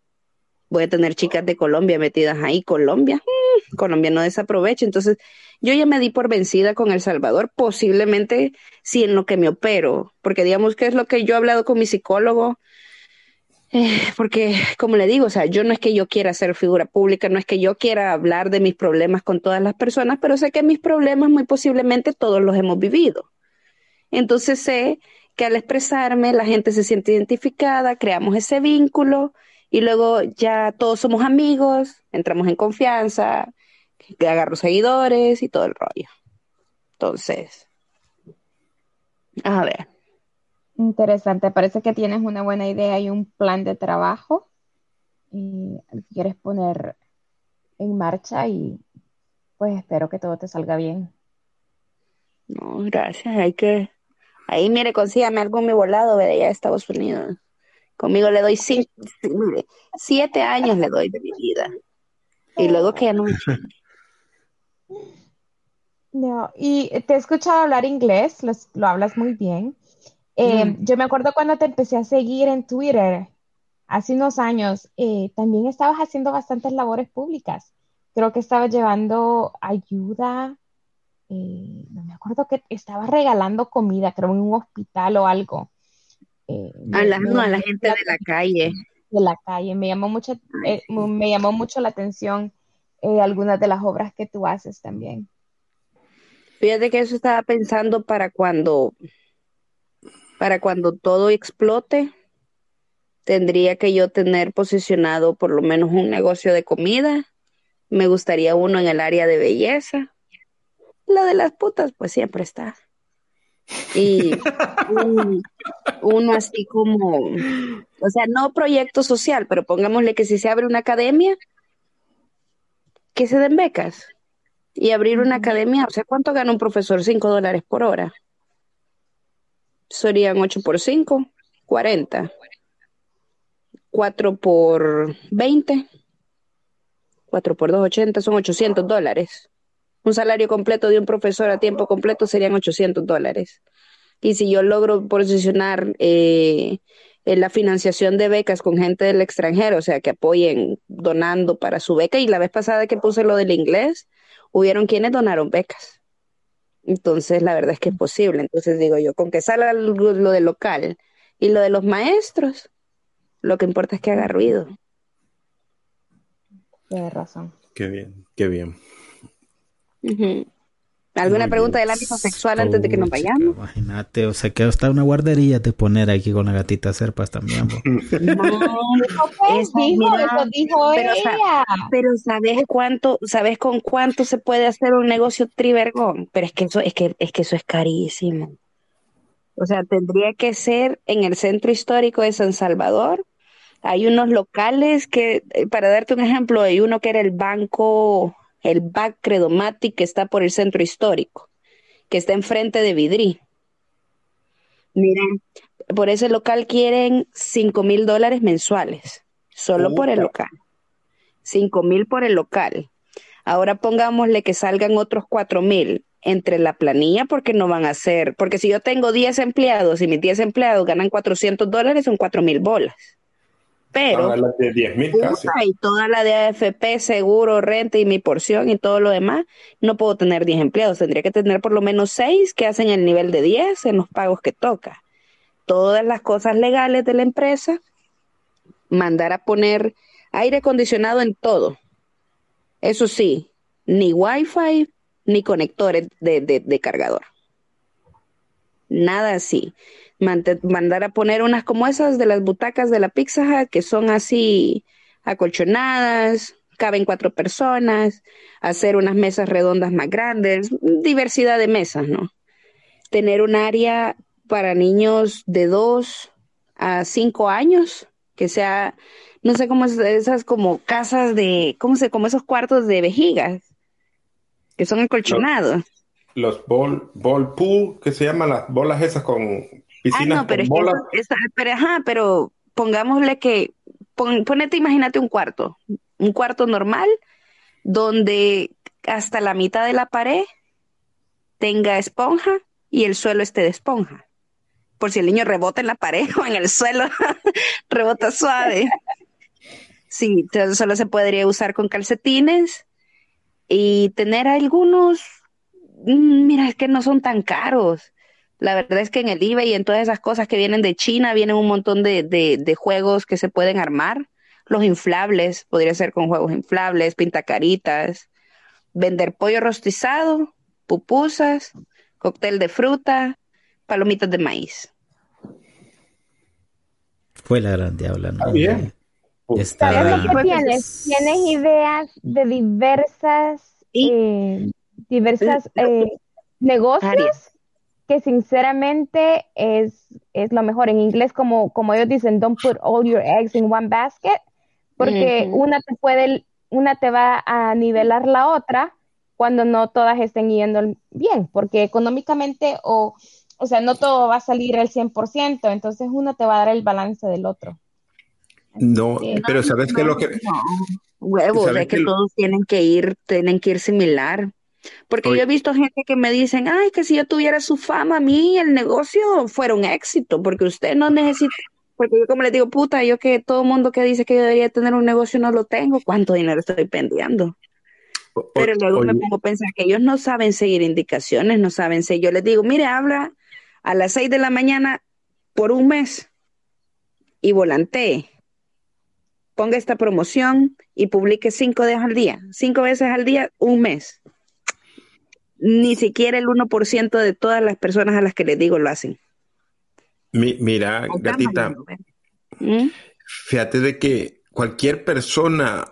Voy a tener chicas de Colombia metidas ahí. Colombia, mm, Colombia no desaprovecha. Entonces, yo ya me di por vencida con El Salvador, posiblemente si en lo que me opero, porque digamos que es lo que yo he hablado con mi psicólogo, eh, porque como le digo, o sea, yo no es que yo quiera ser figura pública, no es que yo quiera hablar de mis problemas con todas las personas, pero sé que mis problemas muy posiblemente todos los hemos vivido. Entonces sé que al expresarme la gente se siente identificada, creamos ese vínculo y luego ya todos somos amigos, entramos en confianza, que agarro seguidores y todo el rollo. Entonces, a ver. Interesante, parece que tienes una buena idea y un plan de trabajo y quieres poner en marcha y pues espero que todo te salga bien. No, gracias, hay que, ahí mire, consígame algo en mi volado de allá de Estados Unidos. Conmigo le doy cinco, sí, mire, siete años le doy de mi vida. Y luego que ya no. No, y te he escuchado hablar inglés, los- lo, hablas muy bien. Eh, Mm. yo me acuerdo cuando te empecé a seguir en Twitter hace unos años, eh, también estabas haciendo bastantes labores públicas. Creo que estabas llevando ayuda, eh, no me acuerdo que estabas regalando comida, creo en un hospital o algo. Eh, A la, me no, a la gente de la calle. de la calle, me llamó mucho, eh, me llamó mucho la atención algunas de las obras que tú haces también. Fíjate que eso estaba pensando para cuando, para cuando todo explote, tendría que yo tener posicionado por lo menos un negocio de comida. Me gustaría uno en el área de belleza. La de las putas, pues siempre está. Y un- uno así como, o sea, no proyecto social, pero pongámosle que si se abre una academia, que se den becas. Y abrir una academia, o sea, ¿cuánto gana un profesor? Cinco dólares por hora. Serían 8 por 5, 40. 4 por 20. 4 por 2, 80, son 800 dólares. Un salario completo de un profesor a tiempo completo serían 800 dólares. Y si yo logro posicionar eh, en la financiación de becas con gente del extranjero, o sea, que apoyen donando para su beca, y la vez pasada que puse lo del inglés, hubieron quienes donaron becas. Entonces, la verdad es que es posible. Entonces, digo yo, con que salga lo, lo del local y lo de los maestros, lo que importa es que haga ruido. Tienes razón. Qué bien, qué bien. ¿Alguna Muy pregunta bien. del ámbito sexual antes de que nos vayamos? Imagínate, o sea que hasta una guardería te poner aquí con la gatita Serpas también. No, Pues esa, dijo, eso dijo pero, sa- ella. pero ¿sabes cuánto, sabes con cuánto se puede hacer un negocio trivergón? Pero es que eso, es que, es que eso es carísimo. O sea, tendría que ser en el centro histórico de San Salvador. Hay unos locales que, eh, para darte un ejemplo, hay uno que era el banco, el BAC Credomatic, que está por el centro histórico, que está enfrente de Vidrí. Miren, por ese local quieren cinco mil dólares mensuales, solo por el local. Cinco mil por el local. Ahora pongámosle que salgan otros cuatro mil entre la planilla porque no van a ser, porque si yo tengo 10 empleados y mis 10 empleados ganan 400 dólares, son cuatro mil bolas. Pero Ah, las de 10 mil casi. puta, y toda la de AFP, seguro, renta y mi porción y todo lo demás, no puedo tener 10 empleados, tendría que tener por lo menos 6 que hacen el nivel de 10 en los pagos que toca. Todas las cosas legales de la empresa, mandar a poner aire acondicionado en todo. Eso sí, ni wifi ni conectores de, de- de cargador. Nada así. Mandar a poner unas como esas de las butacas de la Pizza Hut, que son así acolchonadas, caben cuatro personas, hacer unas mesas redondas más grandes, diversidad de mesas, ¿no? Tener un área para niños de dos a cinco años, que sea, no sé cómo es, esas como casas de, ¿cómo se, como esos cuartos de vejigas, que son acolchonados. Los ball, ball pool, que se llaman las bolas esas con Ah, no, pero es con bolas. eso- pero, ajá, pero pongámosle que, pon- ponete, imagínate un cuarto, un cuarto normal, donde hasta la mitad de la pared tenga esponja y el suelo esté de esponja. Por si el niño rebota en la pared o en el suelo, rebota suave. Sí, solo se podría usar con calcetines y tener algunos, mm, mira, es que no son tan caros. La verdad es que en el eBay y en todas esas cosas que vienen de China vienen un montón de, de, de juegos que se pueden armar. Los inflables, podría ser con juegos inflables, pintacaritas, vender pollo rostizado, pupusas, cóctel de fruta, palomitas de maíz. Fue la gran diabla, ¿no? Está bien. Está- ¿Sabes lo que Pues, tienes? Tienes ideas de diversas, Y- eh, diversas eh, negocios. Que sinceramente es, es lo mejor. En inglés, como, como ellos dicen, don't put all your eggs in one basket, porque una te puede, una te va a nivelar la otra cuando no todas estén yendo bien, porque económicamente o, o sea, no todo va a salir al 100%, entonces uno te va a dar el balance del otro. No, Sí, pero ¿sabes qué es lo que...? Huevos, ¿Sabes es que lo- todos tienen que ir, tienen que ir similar. Porque yo he visto gente que me dicen, ay, que si yo tuviera su fama, a mí el negocio fuera un éxito, porque usted no necesita, porque yo como le digo, puta, yo que todo el mundo que dice que yo debería tener un negocio no lo tengo, ¿cuánto dinero estoy pendiendo? O- Pero luego me pongo a pensar que ellos no saben seguir indicaciones, no saben seguir. Yo les digo, mire, habla a las 6 de la mañana por un mes y volantee. Ponga esta promoción y publique cinco días al día, cinco veces al día, un mes. Ni siquiera el 1% de todas las personas a las que les digo lo hacen. mi- mira, gatita, ¿Mm? fíjate de que cualquier persona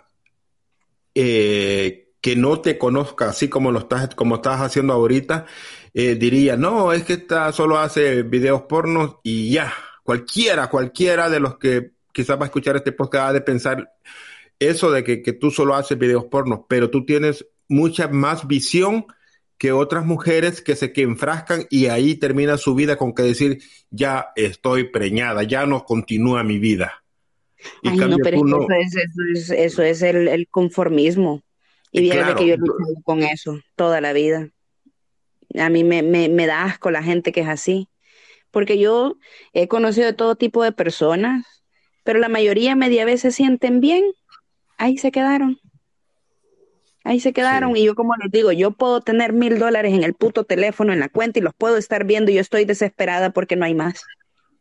eh, que no te conozca así como lo estás, como estás haciendo ahorita, eh, diría, no, es que esta solo hace videos pornos y ya. Cualquiera, cualquiera de los que quizás va a escuchar este podcast ha de pensar eso de que, que tú solo haces videos pornos, pero tú tienes mucha más visión que otras mujeres que se que enfrascan y ahí termina su vida con que decir, ya estoy preñada, ya no continúa mi vida. Y Ay, no, pero no. eso es, eso es, eso es el, el conformismo. Y vieras de que yo he luchado con eso toda la vida. A mí me, me, me da asco la gente que es así. Porque yo he conocido de todo tipo de personas, pero la mayoría media vez se sienten bien. Ahí se quedaron. Ahí se quedaron. Sí. Y yo como les digo, yo puedo tener mil dólares en el puto teléfono, en la cuenta, y los puedo estar viendo y yo estoy desesperada porque no hay más.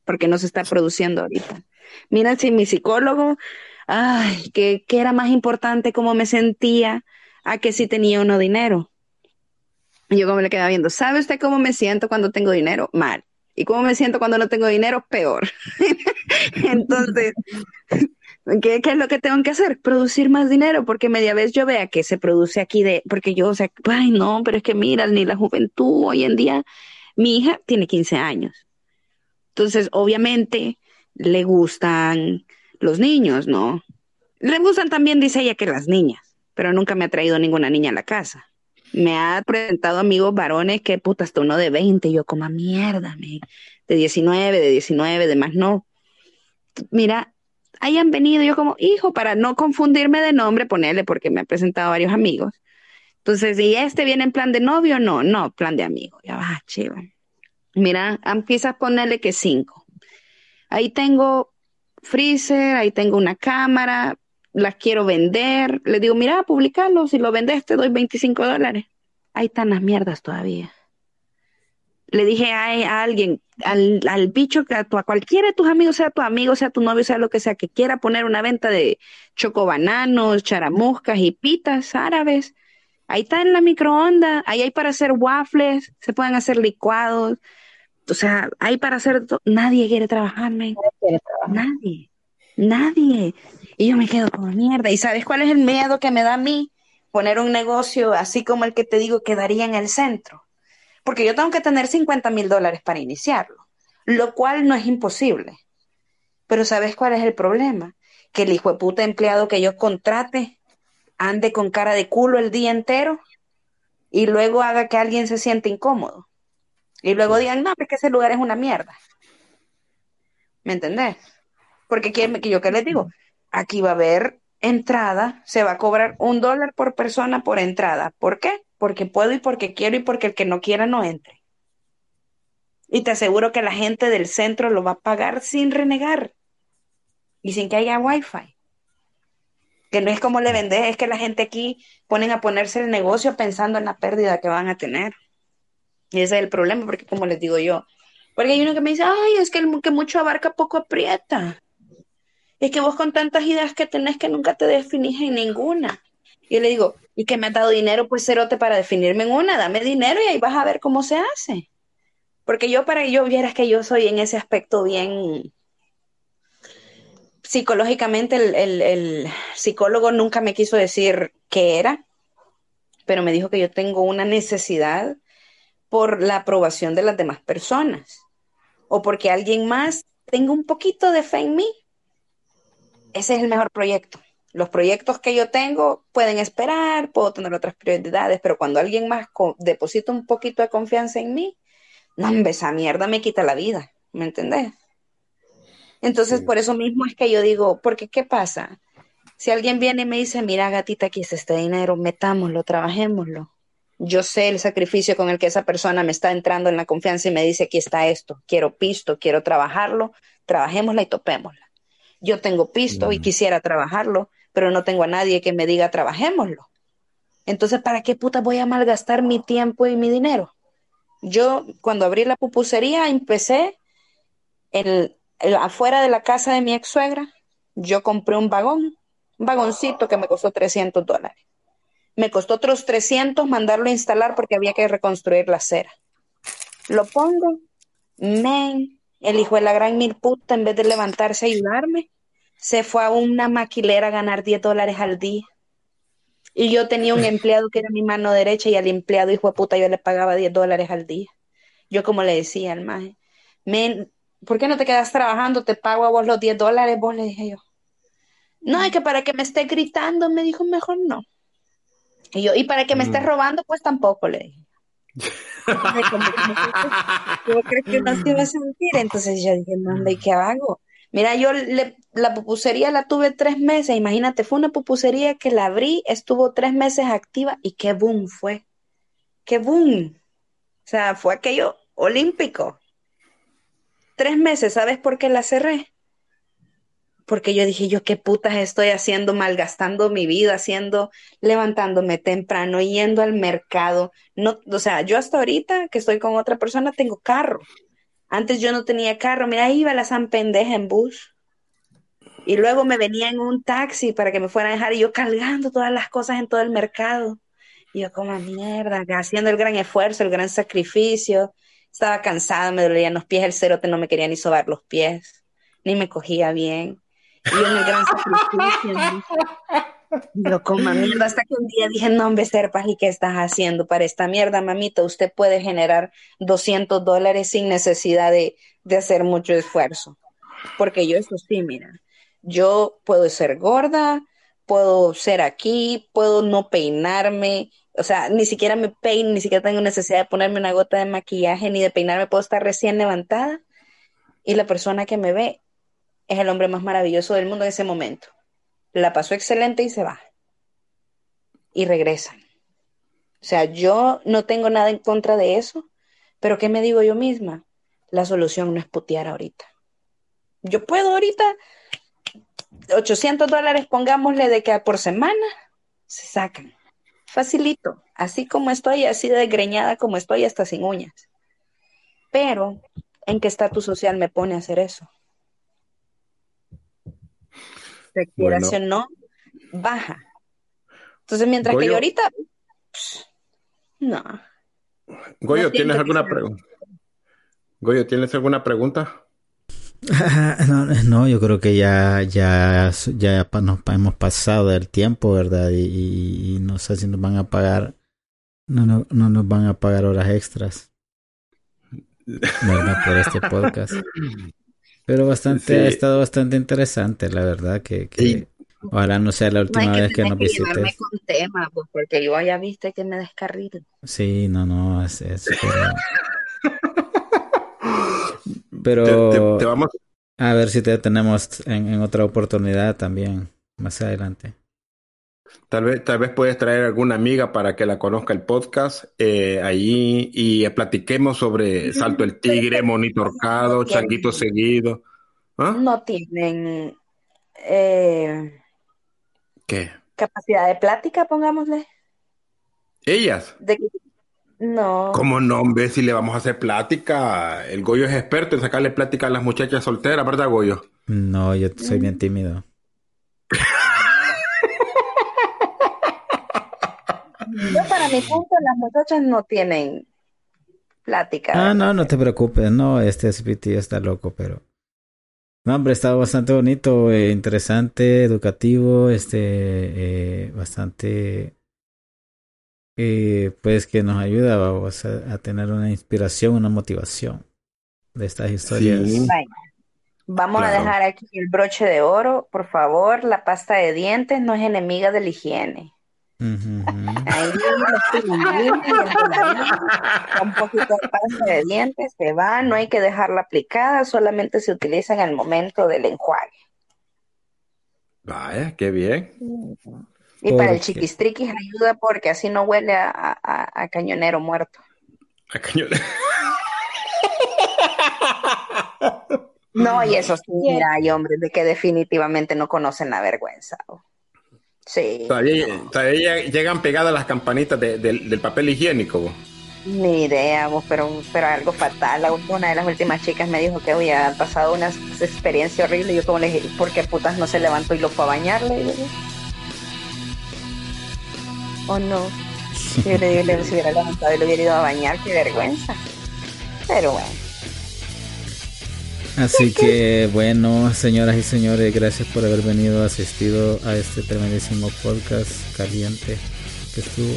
Porque no se está produciendo ahorita. Mira, si mi psicólogo, ay, que, que era más importante cómo me sentía a que si tenía o no dinero. Y yo como le quedaba viendo, ¿sabe usted cómo me siento cuando tengo dinero? Mal. ¿Y cómo me siento cuando no tengo dinero? Peor. Entonces, ¿qué, qué es lo que tengo que hacer? Producir más dinero, porque media vez yo vea que se produce aquí de, porque yo, o sea, ay, no, pero es que mira, ni la juventud hoy en día, mi hija tiene 15 años. Entonces, obviamente, le gustan los niños, ¿no? Le gustan también, dice ella, que las niñas, pero nunca me ha traído ninguna niña a la casa. Me ha presentado amigos varones que puta, hasta uno de 20, y yo como "Ah, mierda, me, de 19, de 19, de más no. Mira, hayan venido yo como hijo, para no confundirme de nombre, ponerle, porque me ha presentado varios amigos. Entonces, ¿y este viene en plan de novio? No, no, plan de amigo. Ya va, chiva. Mira, quizás ponerle que cinco. Ahí tengo freezer, ahí tengo una cámara, las quiero vender. Le digo, mira, publicarlo, si lo vendes te doy 25 dólares. Ahí están las mierdas todavía. Le dije a alguien, al, al bicho, que a, tu- a cualquiera de tus amigos, sea tu amigo, sea tu novio, sea lo que sea, que quiera poner una venta de chocobananos, charamuscas y pitas árabes. Ahí está en la microonda, ahí hay para hacer waffles, se pueden hacer licuados. O sea, hay para hacer... to- Nadie quiere trabajar, men. quiere trabajar. Nadie, nadie. Y yo me quedo como mierda. ¿Y sabes cuál es el miedo que me da a mí? Poner un negocio así como el que te digo quedaría en el centro. Porque yo tengo que tener 50 mil dólares para iniciarlo, lo cual no es imposible. Pero ¿sabes cuál es el problema? Que el hijo de puta empleado que yo contrate ande con cara de culo el día entero y luego haga que alguien se siente incómodo. Y luego digan, no, es que ese lugar es una mierda. ¿Me entendés? Porque ¿quién- yo qué les digo, aquí va a haber entrada, se va a cobrar un dólar por persona por entrada. ¿Por qué? Porque puedo y porque quiero y porque el que no quiera no entre. Y te aseguro que la gente del centro lo va a pagar sin renegar y sin que haya wifi. Que no es como le vendés, es que la gente aquí ponen a ponerse el negocio pensando en la pérdida que van a tener. Y ese es el problema, porque como les digo yo, porque hay uno que me dice, ay, es que el que mucho abarca poco aprieta. Es que vos con tantas ideas que tenés que nunca te definís en ninguna. Yo le digo, ¿y que me has dado dinero? Pues cerote para definirme en una, dame dinero y ahí vas a ver cómo se hace. Porque yo para yo vieras que yo soy en ese aspecto bien psicológicamente el, el- el psicólogo nunca me quiso decir qué era, pero me dijo que yo tengo una necesidad por la aprobación de las demás personas o porque alguien más tenga un poquito de fe en mí. Ese es el mejor proyecto. Los proyectos que yo tengo pueden esperar, puedo tener otras prioridades, pero cuando alguien más deposita un poquito de confianza en mí, no, hombre, esa mierda me quita la vida, ¿me entendés? Entonces, Sí. por eso mismo es que yo digo, porque ¿qué pasa? Si alguien viene y me dice, mira, gatita, aquí está este dinero, metámoslo, trabajémoslo. Yo sé el sacrificio con el que esa persona me está entrando en la confianza y me dice, aquí está esto, quiero pisto, quiero trabajarlo, trabajémosla y topémosla. Yo tengo pisto y quisiera trabajarlo, pero no tengo a nadie que me diga, trabajémoslo. Entonces, ¿para qué puta voy a malgastar mi tiempo y mi dinero? Yo, cuando abrí la pupusería, empecé el, afuera de la casa de mi ex suegra, yo compré un vagón, un vagoncito que me costó 300 dólares. Me costó otros 300 mandarlo a instalar porque había que reconstruir la acera. Lo pongo, men, el hijo de la gran mil puta, en vez de levantarse a ayudarme, se fue a una maquilera a ganar 10 dólares al día. Y yo tenía un empleado que era mi mano derecha y al empleado, hijo de puta, yo le pagaba 10 dólares al día. Yo como le decía al maje, men, ¿por qué no te quedas trabajando? Te pago a vos los 10 dólares, vos le dije yo. No, es que para que me esté gritando, me dijo, mejor no. Y yo, y para que me estés Mm. robando, pues tampoco, le dije. ¿Cómo crees que uno se iba a sentir? Entonces yo dije, no, hombre, ¿qué hago? Mira, yo le- la pupusería la tuve tres meses, imagínate, fue una pupusería que la abrí, estuvo tres meses activa y qué boom fue. Qué boom. O sea, fue aquello olímpico. Tres meses, ¿sabes por qué la cerré? Porque yo dije, yo qué putas estoy haciendo, malgastando mi vida, haciendo, levantándome temprano, yendo al mercado. No, o sea, yo hasta ahorita que estoy con otra persona tengo carro. Antes yo no tenía carro, mira, iba la San Pendeja en bus. Y luego me venía en un taxi para que me fueran a dejar y yo cargando todas las cosas en todo el mercado. Y yo como mierda, haciendo el gran esfuerzo, el gran sacrificio. Estaba cansada, me dolían los pies, el cerote no me quería ni sobar los pies, ni me cogía bien. Y yo en el gran sacrificio. Yo como mierda, hasta que un día dije, no, hombre, Serpas, ¿y qué estás haciendo para esta mierda, mamita? Usted puede generar 200 dólares sin necesidad de, de hacer mucho esfuerzo. Porque yo eso sí, mira, yo puedo ser gorda, puedo ser aquí, puedo no peinarme, o sea, ni siquiera me peino, ni siquiera tengo necesidad de ponerme una gota de maquillaje, ni de peinarme, puedo estar recién levantada y la persona que me ve es el hombre más maravilloso del mundo en ese momento. La pasó excelente y se va. Y regresan. O sea, yo no tengo nada en contra de eso, pero ¿qué me digo yo misma? La solución no es putear ahorita. Yo puedo ahorita 800 dólares, pongámosle de que por semana se sacan. Facilito. Así como estoy, así de greñada como estoy, hasta sin uñas. Pero, ¿en qué estatus social me pone a hacer eso? Bueno. o no, baja. Entonces, mientras que yo ahorita, pss, no. Goyo, No ¿tienes alguna pregunta? Goyo, ¿tienes alguna pregunta? No, no, yo creo que ya, ya, ya nos hemos pasado del tiempo, ¿verdad? Y, y- y no sé si nos van a pagar, no, no, no nos van a pagar horas extras, ¿verdad? Por este podcast. Pero bastante, Sí. ha estado bastante interesante, la verdad, que, que Y- ojalá no sea la No última hay que vez que nos visites. con temas, pues, porque yo ya viste que me descarrilo. Sí, no, no, es, es- pero, Te, pero te- te vamos, a ver si te tenemos en, en otra oportunidad también, más adelante. Tal vez, tal vez puedes traer alguna amiga para que la conozca el podcast eh, ahí y platiquemos sobre Salto el Tigre, Monito Horcado, Changuito Seguido. ¿Ah? No tienen eh, ¿Qué? capacidad de plática, pongámosle. ¿Ellas? De que- no. ¿Cómo no, hombre? Si le vamos a hacer plática. El Goyo es experto en sacarle plática a las muchachas solteras, ¿verdad, Goyo? No, yo soy bien tímido. Yo para mi punto, las muchachas no tienen plática. Ah, no, no te preocupes, no, este SPT está loco, pero... No, hombre, está bastante bonito, eh, interesante, educativo, este, eh, bastante, eh, pues que nos ayuda, vamos, a, a tener una inspiración, una motivación de estas historias. Sí. Vamos a dejar aquí el broche de oro, por favor. La pasta de dientes no es enemiga de la higiene. Ahí los un poquito de pasta de dientes se va, no hay que dejarla aplicada, solamente se utiliza en el momento del enjuague. Vaya, qué bien. Y para el chiquistriquis ayuda porque así no huele a, a- a cañonero muerto. A cañón. No, y eso sí, mira, hay hombres de que definitivamente no conocen la vergüenza. oh. Sí, Todavía, todavía llegan pegadas las campanitas de- del- del papel higiénico. bo. ni idea, vos, pero, pero algo fatal. Una de las últimas chicas me dijo que había pasado una experiencia horrible. Yo como le dije, ¿por qué putas no se levantó y lo fue a bañar? Le digo. ¿O no? Yo le digo, le- hubiera levantado y lo hubiera ido a bañar, qué vergüenza. Pero bueno. Así que bueno, señoras y señores, gracias por haber venido asistido a este tremendísimo podcast caliente que estuvo.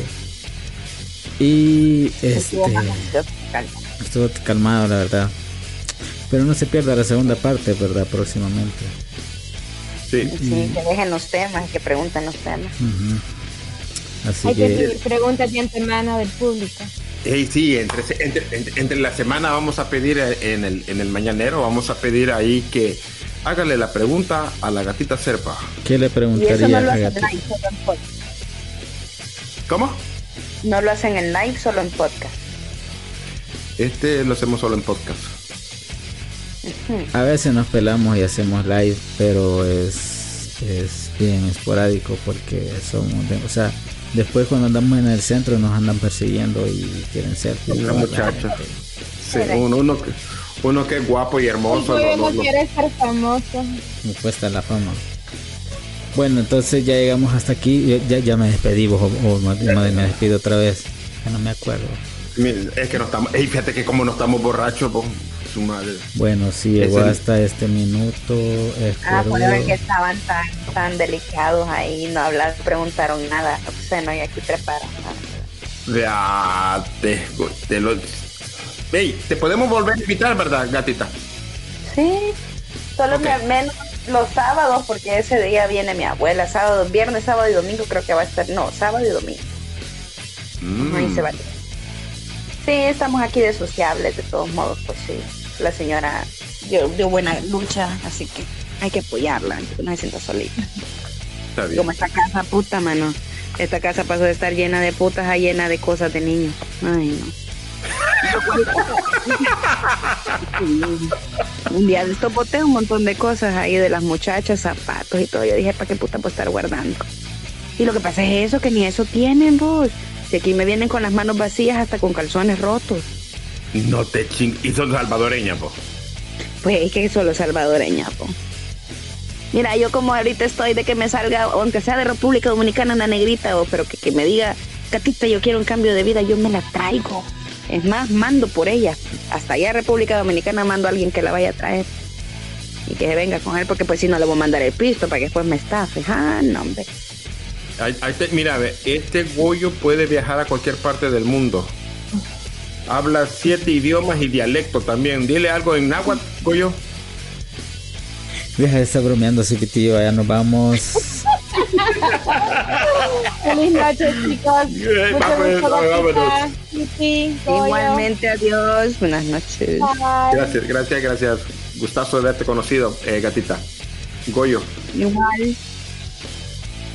Y este Estuvo calmado, la verdad. Pero no se pierda la segunda parte, ¿verdad? Próximamente. Sí. Sí, que dejen los temas, que pregunten los temas. Así Hay que que preguntas de antemano del público. Ey, sí, entre, entre, entre- entre la semana vamos a pedir eh, en el, en el mañanero, vamos a pedir ahí que hágale la pregunta a la gatita serpa. ¿qué le preguntaría no a live, podcast. ¿Cómo? No lo hacen en live, solo en podcast. Este lo hacemos solo en podcast. A veces nos pelamos y hacemos live, pero es, es bien esporádico porque somos, de- o sea, después cuando andamos en el centro nos andan persiguiendo y quieren ser La muchacha. Sí, uno, uno, que, uno que es guapo y hermoso. Lo- no lo- quieres ser famoso. Me cuesta la fama. Bueno, entonces ya llegamos hasta aquí. Ya, ya, me despedí, vos, o, o me, me- despido otra vez. Ya no me acuerdo. Mira, Es que no estamos. Ey, fíjate que como no estamos borrachos, po, su madre. Bueno, sí, llegó Ese- hasta este minuto. Ah, que estaban tan, tan delicados ahí, no hablaron, preguntaron nada. O sea, no hay aquí preparado. Ya te, te lo. Ey, te podemos volver a invitar, ¿verdad, gatita? Sí, solo Ok. me, menos los sábados, porque ese día viene mi abuela. Sábado, viernes, sábado y domingo creo que va a estar. No, sábado y domingo. Mm. Ahí se va. Sí, estamos aquí de sociables, de todos modos, pues sí. La señora dio, dio buena lucha, así que hay que apoyarla, que no se sienta solita. Está bien. Como esta casa puta, mano. Esta casa pasó de estar llena de putas a llena de cosas de niños. Ay, no. un día de boté un montón de cosas ahí de las muchachas, zapatos y todo. Yo dije, ¿para qué puta puedo estar guardando? Y lo que pasa es eso, que ni eso tienen vos. Si aquí me vienen con las manos vacías hasta con calzones rotos. No te ching. Y son salvadoreñas, po. Pues es que solo salvadoreña, po. Mira, yo como ahorita estoy de que me salga, aunque sea de República Dominicana, una negrita, o, pero que, que me diga, Catita, yo quiero un cambio de vida, yo me la traigo. Es más, mando por ella. Hasta allá República Dominicana mando a alguien que la vaya a traer. Y que se venga con él, porque pues si no le voy a mandar el pisto para que después me estafe. Ah, no, hombre. Ahí- ahí te- mira, ve, este Goyo puede viajar a cualquier parte del mundo. Habla siete idiomas y dialectos también. Dile algo en náhuatl, Goyo. Deja de estar bromeando, Cipitillo. Ya nos vamos. Feliz noche, chicos. Mucho vámonos. Igualmente, adiós. Buenas noches. Bye. Gracias, gracias, gracias. Gustazo de haberte conocido, eh, gatita. Goyo. Igual.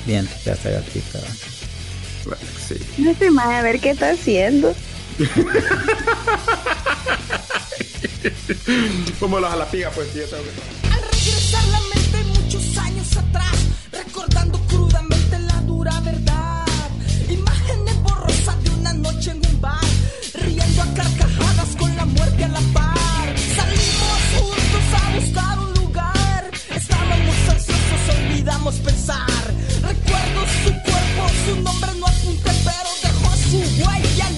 Bien, ya está gatita. Sí. No sé más a ver qué está haciendo. Como las alapigas, pues, yo tengo que... Al regresar la mente muchos años atrás, recordando crudamente la dura verdad. Imágenes borrosas de una noche en un bar, riendo a carcajadas con la muerte a la par. Salimos juntos a buscar un lugar, estábamos ansiosos, olvidamos pensar. Recuerdo su cuerpo, su nombre no apunté, pero dejó su huella.